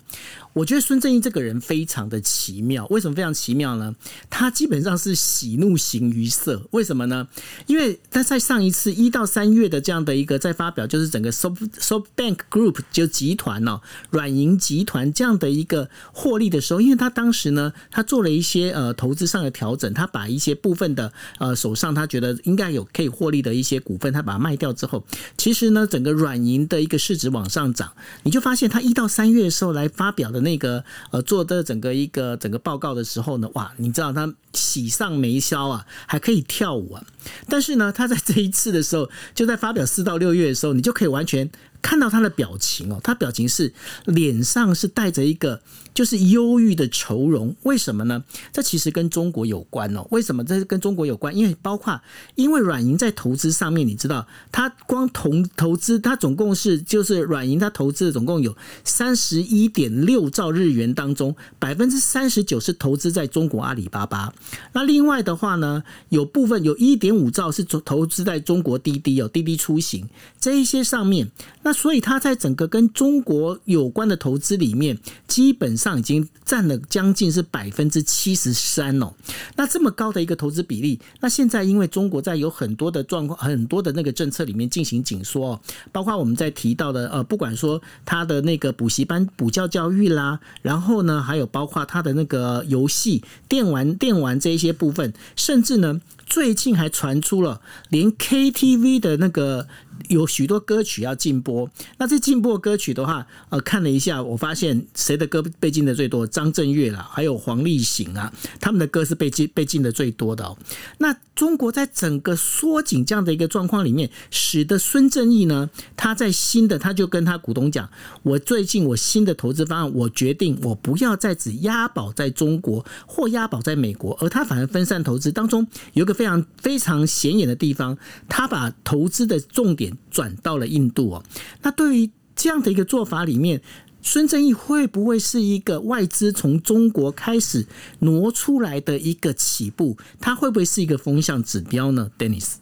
我觉得孙正义这个人非常的奇妙。为什么非常奇妙呢？他基本上是喜怒形于色。为什么呢？因为他在上一次一到三月的这样的一个在发表，就是整个 Sof SofBank Group 就集团哦，软银集团这样的一个获利的时候，因为他当时呢，他做了一些呃投资上的调整，他把一些部分的呃手上他觉得应该有可以获利的一些股份，他把它卖掉之后，其实呢。整个软银的一个市值往上涨，你就发现他一到三月的时候来发表的那个呃做的整个一个整个报告的时候呢，哇，你知道他喜上眉梢啊，还可以跳舞啊。但是呢，他在这一次的时候，就在发表四到六月的时候，你就可以完全。看到他的表情哦，他表情是脸上是带着一个就是忧郁的愁容。为什么呢？这其实跟中国有关哦。为什么这是跟中国有关？因为包括因为软银在投资上面，你知道，它光投投资，它总共是就是软银他投资总共有三十一点六兆日元当中，百分之三十九是投资在中国阿里巴巴。那另外的话呢，有部分有一点五兆是投投资在中国滴滴哦，滴滴出行这一些上面。那所以它在整个跟中国有关的投资里面，基本上已经占了将近是百分之七十三哦。那这么高的一个投资比例，那现在因为中国在有很多的状况、很多的那个政策里面进行紧缩哦，包括我们在提到的呃，不管说他的那个补习班补教教育啦，然后呢，还有包括他的那个游戏、电玩、电玩这一些部分，甚至呢。最近还传出了连 KTV 的那个有许多歌曲要禁播。那这禁播歌曲的话，呃，看了一下，我发现谁的歌被禁的最多？张震岳啦，还有黄立行啊，他们的歌是被禁被禁的最多的哦。那中国在整个缩紧这样的一个状况里面，使得孙正义呢，他在新的他就跟他股东讲，我最近我新的投资方案，我决定我不要再只押宝在中国或押宝在美国，而他反而分散投资当中有一个非常非常显眼的地方，他把投资的重点转到了印度哦。那对于这样的一个做法里面，孙正义会不会是一个外资从中国开始挪出来的一个起步？他会不会是一个风向指标呢？Dennis？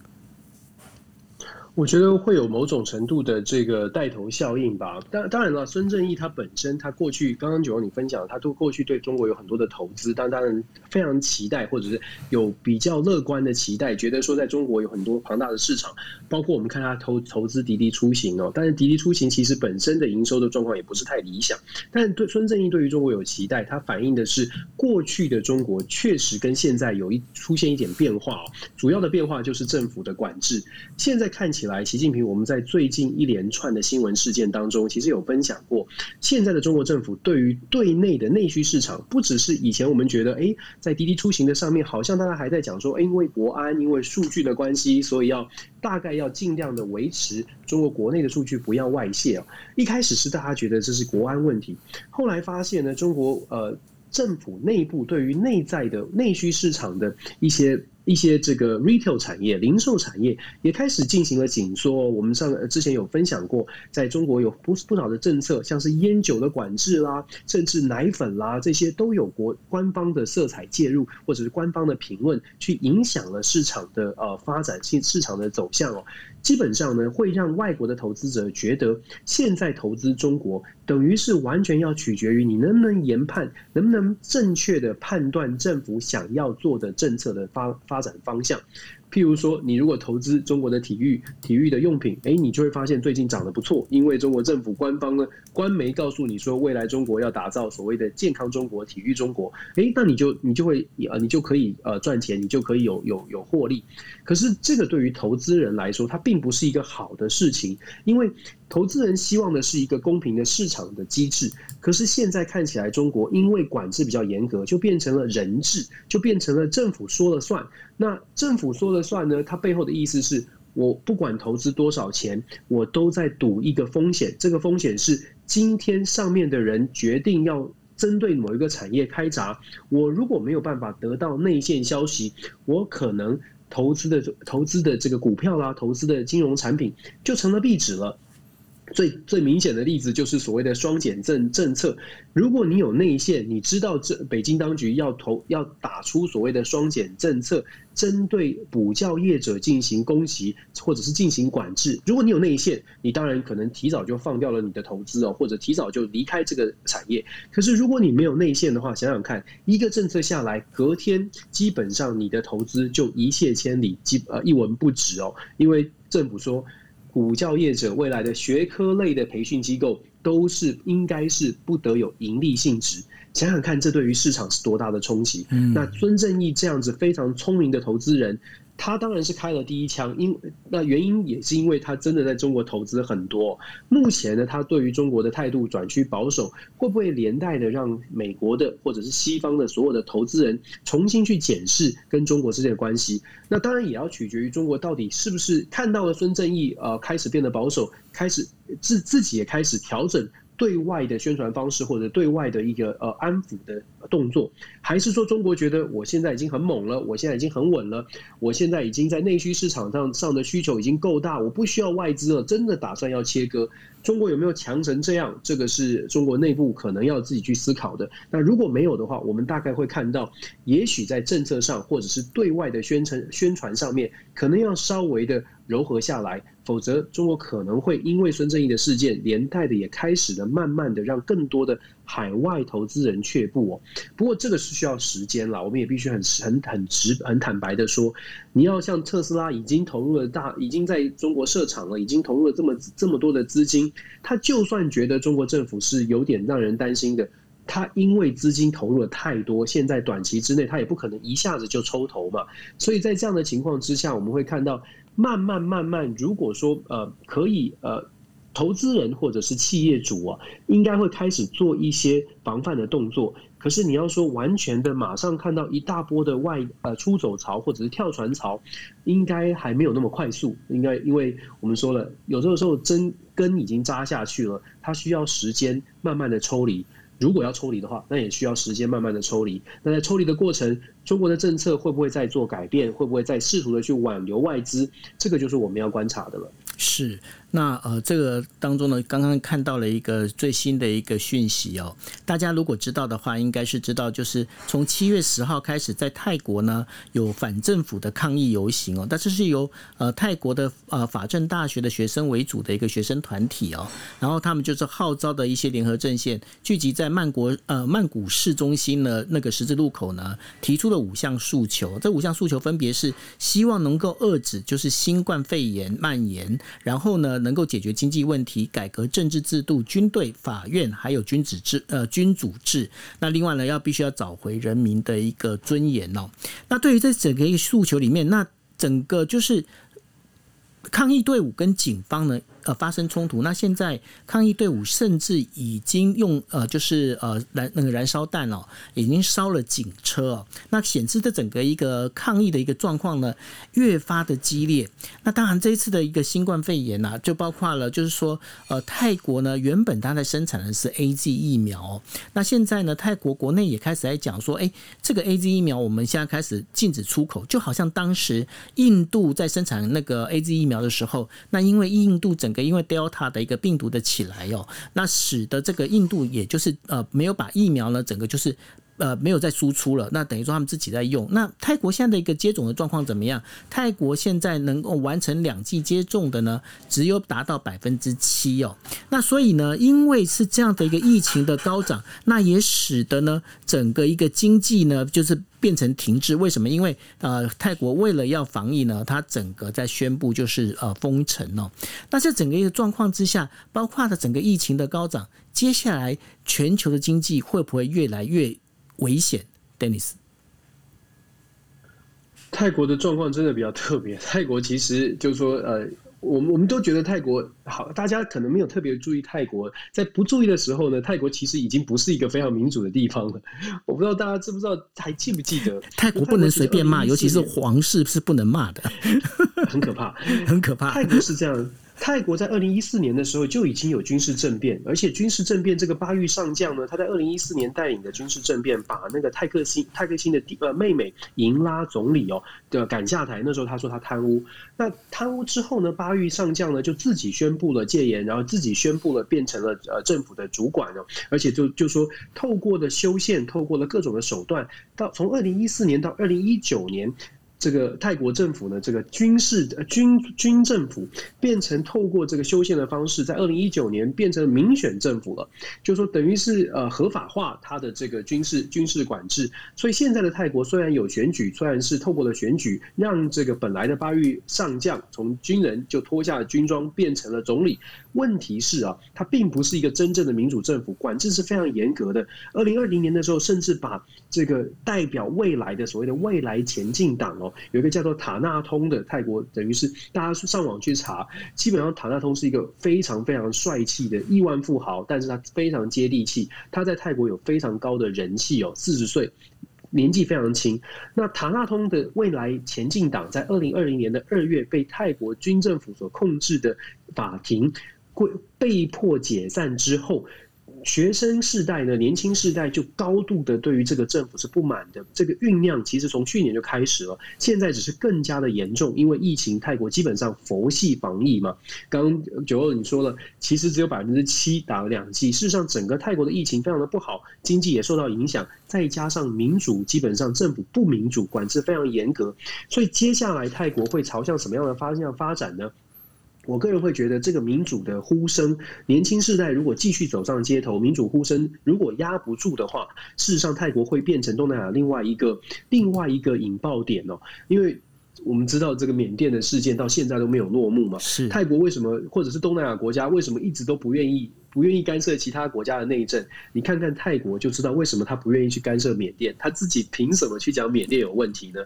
我觉得会有某种程度的这个带头效应吧。当当然了，孙正义他本身，他过去刚刚九荣你分享，他都过去对中国有很多的投资，但当然非常期待，或者是有比较乐观的期待，觉得说在中国有很多庞大的市场。包括我们看他投投资滴滴出行哦，但是滴滴出行其实本身的营收的状况也不是太理想。但对孙正义对于中国有期待，他反映的是过去的中国确实跟现在有一出现一点变化哦。主要的变化就是政府的管制，现在看起。起来，习近平，我们在最近一连串的新闻事件当中，其实有分享过，现在的中国政府对于对内的内需市场，不只是以前我们觉得，哎，在滴滴出行的上面，好像大家还在讲说，哎，因为国安，因为数据的关系，所以要大概要尽量的维持中国国内的数据不要外泄啊。一开始是大家觉得这是国安问题，后来发现呢，中国呃政府内部对于内在的内需市场的一些。一些这个 retail 产业、零售产业也开始进行了紧缩。我们上之前有分享过，在中国有不不少的政策，像是烟酒的管制啦，甚至奶粉啦，这些都有国官方的色彩介入，或者是官方的评论，去影响了市场的呃发展性、市场的走向哦。基本上呢，会让外国的投资者觉得，现在投资中国等于是完全要取决于你能不能研判，能不能正确的判断政府想要做的政策的发发展方向。譬如说，你如果投资中国的体育、体育的用品，哎，你就会发现最近涨得不错，因为中国政府官方呢，官媒告诉你说，未来中国要打造所谓的健康中国、体育中国，哎，那你就你就会呃，你就可以呃赚钱，你就可以有有有获利。可是这个对于投资人来说，它并不是一个好的事情，因为。投资人希望的是一个公平的市场的机制，可是现在看起来，中国因为管制比较严格，就变成了人治，就变成了政府说了算。那政府说了算呢？它背后的意思是我不管投资多少钱，我都在赌一个风险。这个风险是今天上面的人决定要针对某一个产业开闸，我如果没有办法得到内线消息，我可能投资的投资的这个股票啦，投资的金融产品就成了壁纸了。最最明显的例子就是所谓的双减政政策。如果你有内线，你知道这北京当局要投要打出所谓的双减政策，针对补教业者进行攻击或者是进行管制。如果你有内线，你当然可能提早就放掉了你的投资哦，或者提早就离开这个产业。可是如果你没有内线的话，想想看，一个政策下来，隔天基本上你的投资就一泻千里，基呃一文不值哦，因为政府说。补教业者未来的学科类的培训机构都是应该是不得有盈利性质。想想看，这对于市场是多大的冲击？那孙正义这样子非常聪明的投资人。他当然是开了第一枪，因那原因也是因为他真的在中国投资很多。目前呢，他对于中国的态度转趋保守，会不会连带的让美国的或者是西方的所有的投资人重新去检视跟中国之间的关系？那当然也要取决于中国到底是不是看到了孙正义呃开始变得保守，开始自自己也开始调整。对外的宣传方式，或者对外的一个呃安抚的动作，还是说中国觉得我现在已经很猛了，我现在已经很稳了，我现在已经在内需市场上上的需求已经够大，我不需要外资了，真的打算要切割？中国有没有强成这样？这个是中国内部可能要自己去思考的。那如果没有的话，我们大概会看到，也许在政策上或者是对外的宣传宣传上面，可能要稍微的柔和下来。否则，中国可能会因为孙正义的事件，连带的也开始了慢慢的让更多的海外投资人却步哦。不过这个是需要时间了，我们也必须很很很直很坦白的说，你要像特斯拉已经投入了大，已经在中国设厂了，已经投入了这么这么多的资金，他就算觉得中国政府是有点让人担心的。他因为资金投入了太多，现在短期之内他也不可能一下子就抽头嘛，所以在这样的情况之下，我们会看到慢慢慢慢，如果说呃可以呃。投资人或者是企业主啊，应该会开始做一些防范的动作。可是你要说完全的马上看到一大波的外呃出走潮或者是跳船潮，应该还没有那么快速。应该因为我们说了，有这个时候针根已经扎下去了，它需要时间慢慢的抽离。如果要抽离的话，那也需要时间慢慢的抽离。那在抽离的过程，中国的政策会不会再做改变？会不会再试图的去挽留外资？这个就是我们要观察的了。是。那呃，这个当中呢，刚刚看到了一个最新的一个讯息哦。大家如果知道的话，应该是知道，就是从七月十号开始，在泰国呢有反政府的抗议游行哦。但是是由呃泰国的呃法政大学的学生为主的一个学生团体哦。然后他们就是号召的一些联合阵线，聚集在曼国呃曼谷市中心的那个十字路口呢，提出了五项诉求。这五项诉求分别是希望能够遏制就是新冠肺炎蔓延，然后呢。能够解决经济问题，改革政治制度、军队、法院，还有君子制呃君主制。那另外呢，要必须要找回人民的一个尊严哦。那对于这整个一个诉求里面，那整个就是抗议队伍跟警方呢。呃，发生冲突，那现在抗议队伍甚至已经用呃，就是呃燃那个燃烧弹哦，已经烧了警车哦，那显示这整个一个抗议的一个状况呢，越发的激烈。那当然，这一次的一个新冠肺炎呐，就包括了，就是说，呃，泰国呢原本它在生产的是 A Z 疫苗，那现在呢，泰国国内也开始在讲说，哎，这个 A Z 疫苗我们现在开始禁止出口，就好像当时印度在生产那个 A Z 疫苗的时候，那因为印度整因为 Delta 的一个病毒的起来哟，那使得这个印度也就是呃没有把疫苗呢整个就是呃没有再输出了，那等于说他们自己在用。那泰国现在的一个接种的状况怎么样？泰国现在能够完成两剂接种的呢，只有达到百分之七哦。那所以呢，因为是这样的一个疫情的高涨，那也使得呢整个一个经济呢就是。变成停滞，为什么？因为呃，泰国为了要防疫呢，它整个在宣布就是呃封城哦。那在整个一个状况之下，包括它整个疫情的高涨，接下来全球的经济会不会越来越危险？Dennis，泰国的状况真的比较特别。泰国其实就是说呃。我们我们都觉得泰国好，大家可能没有特别注意泰国。在不注意的时候呢，泰国其实已经不是一个非常民主的地方了。我不知道大家知不知道，还记不记得？泰国不能随便骂，尤其是皇室是不能骂的，很可怕，很可怕。泰国是这样。泰国在二零一四年的时候就已经有军事政变，而且军事政变这个巴育上将呢，他在二零一四年带领的军事政变，把那个泰克辛泰克辛的弟呃妹妹银拉总理哦的赶下台。那时候他说他贪污，那贪污之后呢，巴育上将呢就自己宣布了戒严，然后自己宣布了变成了呃政府的主管哦，而且就就说透过的修宪，透过了各种的手段，到从二零一四年到二零一九年。这个泰国政府呢，这个军事军军政府变成透过这个修宪的方式，在二零一九年变成民选政府了，就说等于是呃合法化它的这个军事军事管制。所以现在的泰国虽然有选举，虽然是透过了选举，让这个本来的巴育上将从军人就脱下了军装变成了总理。问题是啊，它并不是一个真正的民主政府，管制是非常严格的。二零二零年的时候，甚至把这个代表未来的所谓的未来前进党哦。有一个叫做塔纳通的泰国，等于是大家去上网去查，基本上塔纳通是一个非常非常帅气的亿万富豪，但是他非常接地气，他在泰国有非常高的人气哦，四十岁，年纪非常轻。那塔纳通的未来前进党在二零二零年的二月被泰国军政府所控制的法庭被被迫解散之后。学生世代呢，年轻世代就高度的对于这个政府是不满的。这个酝酿其实从去年就开始了，现在只是更加的严重，因为疫情，泰国基本上佛系防疫嘛。刚九二你说了，其实只有百分之七打了两剂。事实上，整个泰国的疫情非常的不好，经济也受到影响，再加上民主基本上政府不民主，管制非常严格，所以接下来泰国会朝向什么样的方向发展呢？我个人会觉得，这个民主的呼声，年轻世代如果继续走上街头，民主呼声如果压不住的话，事实上泰国会变成东南亚另外一个另外一个引爆点哦。因为我们知道这个缅甸的事件到现在都没有落幕嘛，是泰国为什么或者是东南亚国家为什么一直都不愿意？不愿意干涉其他国家的内政。你看看泰国就知道为什么他不愿意去干涉缅甸，他自己凭什么去讲缅甸有问题呢？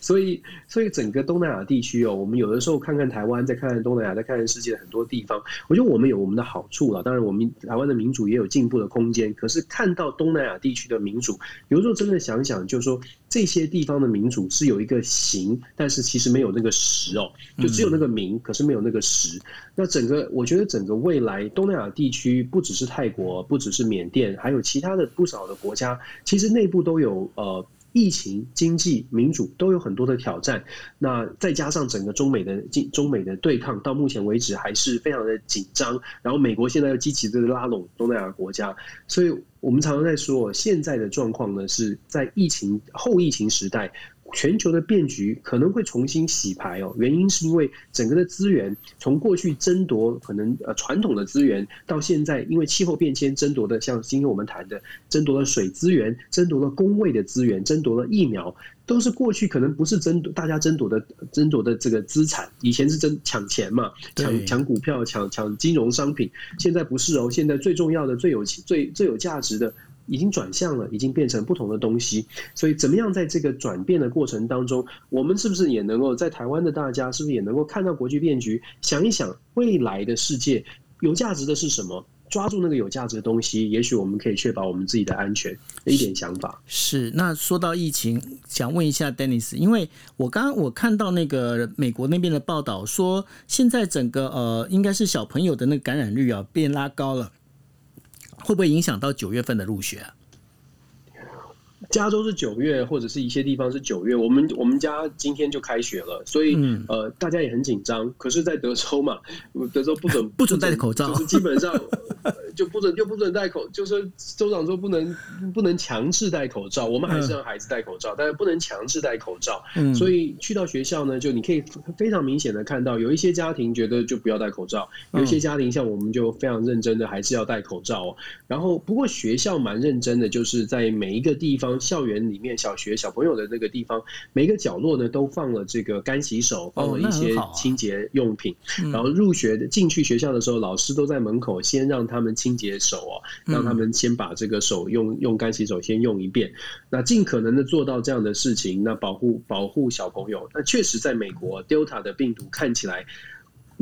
所以，所以整个东南亚地区哦，我们有的时候看看台湾，再看看东南亚，再看看世界的很多地方，我觉得我们有我们的好处了。当然，我们台湾的民主也有进步的空间。可是看到东南亚地区的民主，有时候真的想想，就是说这些地方的民主是有一个形，但是其实没有那个实哦，就只有那个名，可是没有那个实。那整个，我觉得整个未来东南亚地区，不只是泰国，不只是缅甸，还有其他的不少的国家，其实内部都有呃。疫情、经济、民主都有很多的挑战，那再加上整个中美的中美的对抗，到目前为止还是非常的紧张。然后美国现在又积极的拉拢东南亚国家，所以我们常常在说，现在的状况呢是在疫情后疫情时代。全球的变局可能会重新洗牌哦，原因是因为整个的资源从过去争夺可能呃传统的资源，到现在因为气候变迁争夺的，像今天我们谈的争夺了水资源，争夺了工位的资源，争夺了疫苗，都是过去可能不是争夺大家争夺的争夺的这个资产，以前是争抢钱嘛，抢抢股票，抢抢金融商品，现在不是哦，现在最重要的、最有最最有价值的。已经转向了，已经变成不同的东西。所以，怎么样在这个转变的过程当中，我们是不是也能够在台湾的大家，是不是也能够看到国际变局，想一想未来的世界有价值的是什么？抓住那个有价值的东西，也许我们可以确保我们自己的安全。一点想法是。那说到疫情，想问一下 Dennis，因为我刚刚我看到那个美国那边的报道说，现在整个呃，应该是小朋友的那个感染率啊变拉高了。会不会影响到九月份的入学啊？加州是九月，或者是一些地方是九月。我们我们家今天就开学了，所以呃，大家也很紧张。可是，在德州嘛，德州不准 不准戴口罩，就是基本上就不准就不准戴口，就是州长说不能不能强制戴口罩。我们还是让孩子戴口罩，但是不能强制戴口罩。所以去到学校呢，就你可以非常明显的看到，有一些家庭觉得就不要戴口罩，有一些家庭像我们就非常认真的还是要戴口罩。然后，不过学校蛮认真的，就是在每一个地方。校园里面，小学小朋友的那个地方，每个角落呢都放了这个干洗手，放了一些清洁用品。然后入学的进去学校的时候，老师都在门口先让他们清洁手哦，让他们先把这个手用用干洗手先用一遍。那尽可能的做到这样的事情，那保护保护小朋友。那确实在美国，Delta 的病毒看起来。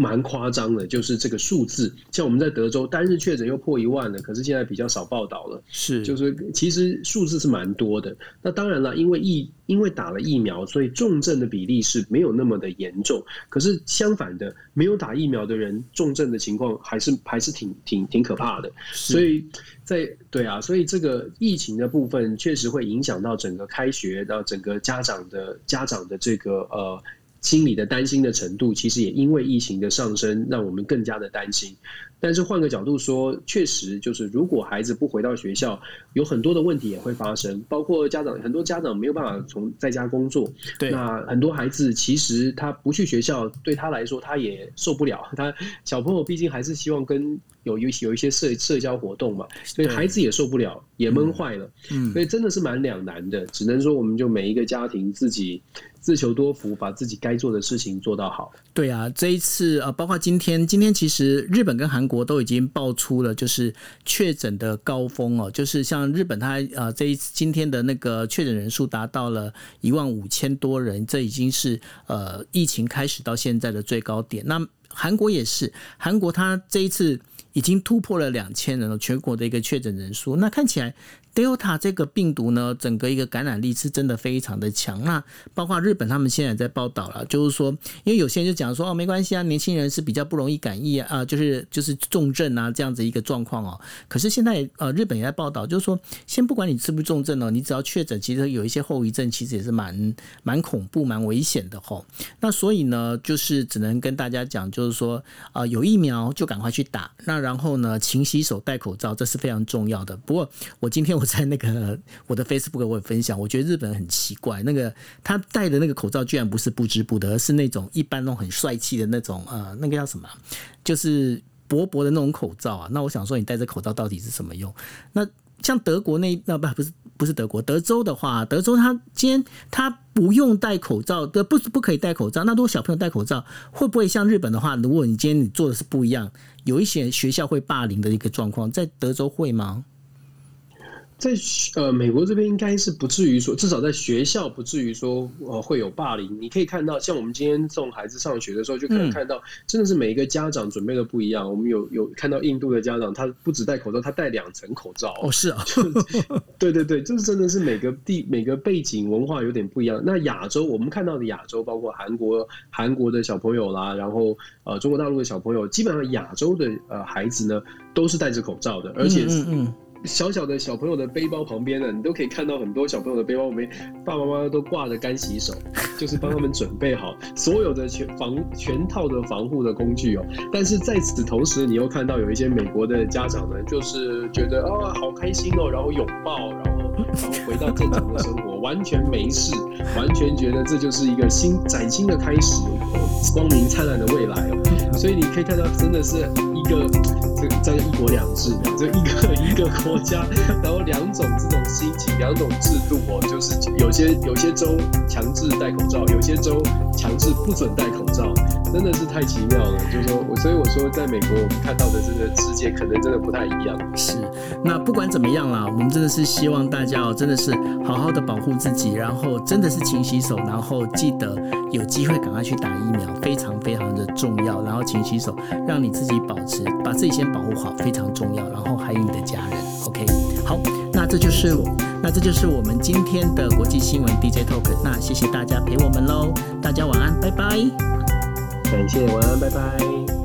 蛮夸张的，就是这个数字，像我们在德州单日确诊又破一万了，可是现在比较少报道了。是，就是其实数字是蛮多的。那当然了，因为疫因为打了疫苗，所以重症的比例是没有那么的严重。可是相反的，没有打疫苗的人重症的情况还是还是挺挺挺可怕的。所以在对啊，所以这个疫情的部分确实会影响到整个开学到整个家长的家长的这个呃。心理的担心的程度，其实也因为疫情的上升，让我们更加的担心。但是换个角度说，确实就是如果孩子不回到学校，有很多的问题也会发生，包括家长很多家长没有办法从在家工作。对，那很多孩子其实他不去学校，对他来说他也受不了。他小朋友毕竟还是希望跟有有有一些社社交活动嘛，所以孩子也受不了，也闷坏了。嗯，所以真的是蛮两难的，只能说我们就每一个家庭自己。自求多福，把自己该做的事情做到好。对啊，这一次呃，包括今天，今天其实日本跟韩国都已经爆出了就是确诊的高峰哦，就是像日本它呃这一次今天的那个确诊人数达到了一万五千多人，这已经是呃疫情开始到现在的最高点。那韩国也是，韩国它这一次已经突破了两千人了，全国的一个确诊人数，那看起来。Delta 这个病毒呢，整个一个感染力是真的非常的强。那包括日本他们现在在报道了，就是说，因为有些人就讲说，哦，没关系啊，年轻人是比较不容易感染啊，就是就是重症啊这样子一个状况哦。可是现在呃，日本也在报道，就是说，先不管你是不是重症哦，你只要确诊，其实有一些后遗症，其实也是蛮蛮恐怖、蛮危险的吼。那所以呢，就是只能跟大家讲，就是说，啊，有疫苗就赶快去打。那然后呢，勤洗手、戴口罩，这是非常重要的。不过我今天。我在那个 我的 Facebook 我也分享，我觉得日本很奇怪，那个他戴的那个口罩居然不是不织布的，而是那种一般那种很帅气的那种呃，那个叫什么，就是薄薄的那种口罩啊。那我想说，你戴着口罩到底是什么用？那像德国那那不不是不是德国，德州的话，德州他今天他不用戴口罩的，不不可以戴口罩。那如果小朋友戴口罩，会不会像日本的话，如果你今天你做的是不一样，有一些学校会霸凌的一个状况，在德州会吗？在呃美国这边应该是不至于说，至少在学校不至于说呃会有霸凌。你可以看到，像我们今天送孩子上学的时候，就可以看到，真的是每一个家长准备的不一样。我们有有看到印度的家长，他不止戴口罩，他戴两层口罩。哦，是啊，对对对，就是真的是每个地每个背景文化有点不一样。那亚洲我们看到的亚洲，包括韩国韩国的小朋友啦，然后呃中国大陆的小朋友，基本上亚洲的呃孩子呢都是戴着口罩的，而且是嗯。小小的小朋友的背包旁边呢，你都可以看到很多小朋友的背包旁边，爸爸妈妈都挂着干洗手，就是帮他们准备好所有的全防全套的防护的工具哦。但是在此同时，你又看到有一些美国的家长呢，就是觉得啊好开心哦，然后拥抱，然后然后回到正常的生活，完全没事，完全觉得这就是一个新崭新的开始，光明灿烂的未来。所以你可以看到，真的是一个这在一国两制，就一个一个国家，然后两种这种心情，两种制度哦，就是有些有些州强制戴口罩，有些州强制不准戴口罩，真的是太奇妙了。就是说，我所以我说，在美国我们看到的这个世界，可能真的不太一样。是，那不管怎么样啦，我们真的是希望大家哦，真的是好好的保护自己，然后真的是勤洗手，然后记得有机会赶快去打疫苗，非常非常的重要，然后。勤洗手，让你自己保持，把自己先保护好，非常重要。然后还有你的家人，OK。好，那这就是那这就是我们今天的国际新闻 DJ Talk。那谢谢大家陪我们喽，大家晚安，拜拜。感谢，晚安，拜拜。